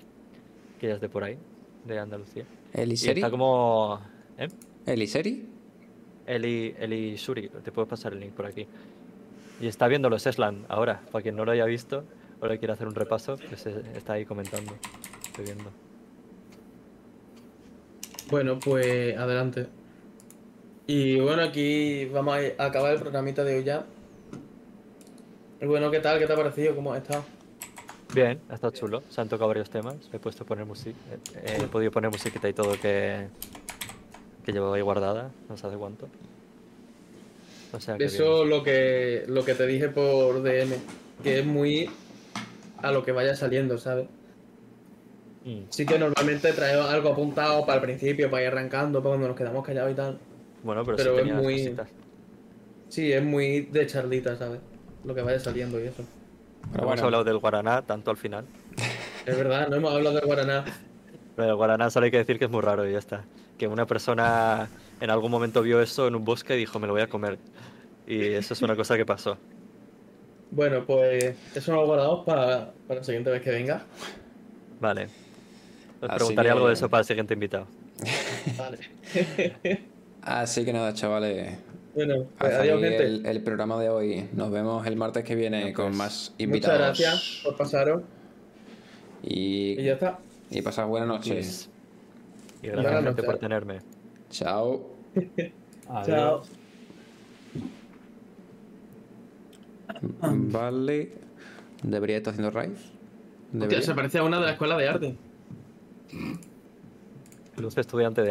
que ella es de por ahí, de Andalucía. Y ¿Eliseri? está como... ¿Eh? ¿Eliseri? Eli, Eli Suri, te puedo pasar el link por aquí. Y está viendo los Eslan ahora, para quien no lo haya visto o le quiera hacer un repaso, pues eh, está ahí comentando. Estoy viendo. Bueno, pues adelante. Y bueno, aquí vamos a acabar el programita de hoy ya. Bueno, ¿qué tal? ¿Qué te ha parecido? ¿Cómo has estado? Bien, ha estado chulo. Se han tocado varios temas. He puesto a poner música. He podido poner musiquita y todo que, que llevaba ahí guardada. No sé hace cuánto. O sea que Eso bien. lo que lo que te dije por DM, que es muy a lo que vaya saliendo, ¿sabes? Mm, Sí que normalmente traemos algo apuntado para el principio, para ir arrancando, para cuando nos quedamos callados y tal. Bueno, pero, pero sí es muy- cositas. Sí, es muy de charlita, ¿sabes? Lo que vaya saliendo y eso. Pero Hemos bueno, hablado del Guaraná tanto al final. Es verdad, no hemos hablado de Guaraná. Pero el Guaraná solo hay que decir que es muy raro y ya está. Que una persona en algún momento vio eso en un bosque y dijo, me lo voy a comer. Y eso es una cosa que pasó. Bueno, pues eso nos lo guardamos para, para la siguiente vez que venga. Vale. Os Así preguntaré que- algo de eso para el siguiente invitado. Vale. así que nada, chavales. Bueno, pues Hasta adiós, gente. el, el programa de hoy. Nos vemos el martes que viene con más Muchas invitados. gracias por pasaros. Y, Y ya está. y pasad buenas noches. Y gracias Buenas gente por noches. tenerme. Chao. Adiós. Chao. Vale. ¿Debería estar haciendo raíz? Hostia, se parece a una de la escuela de arte. Luz estudiante de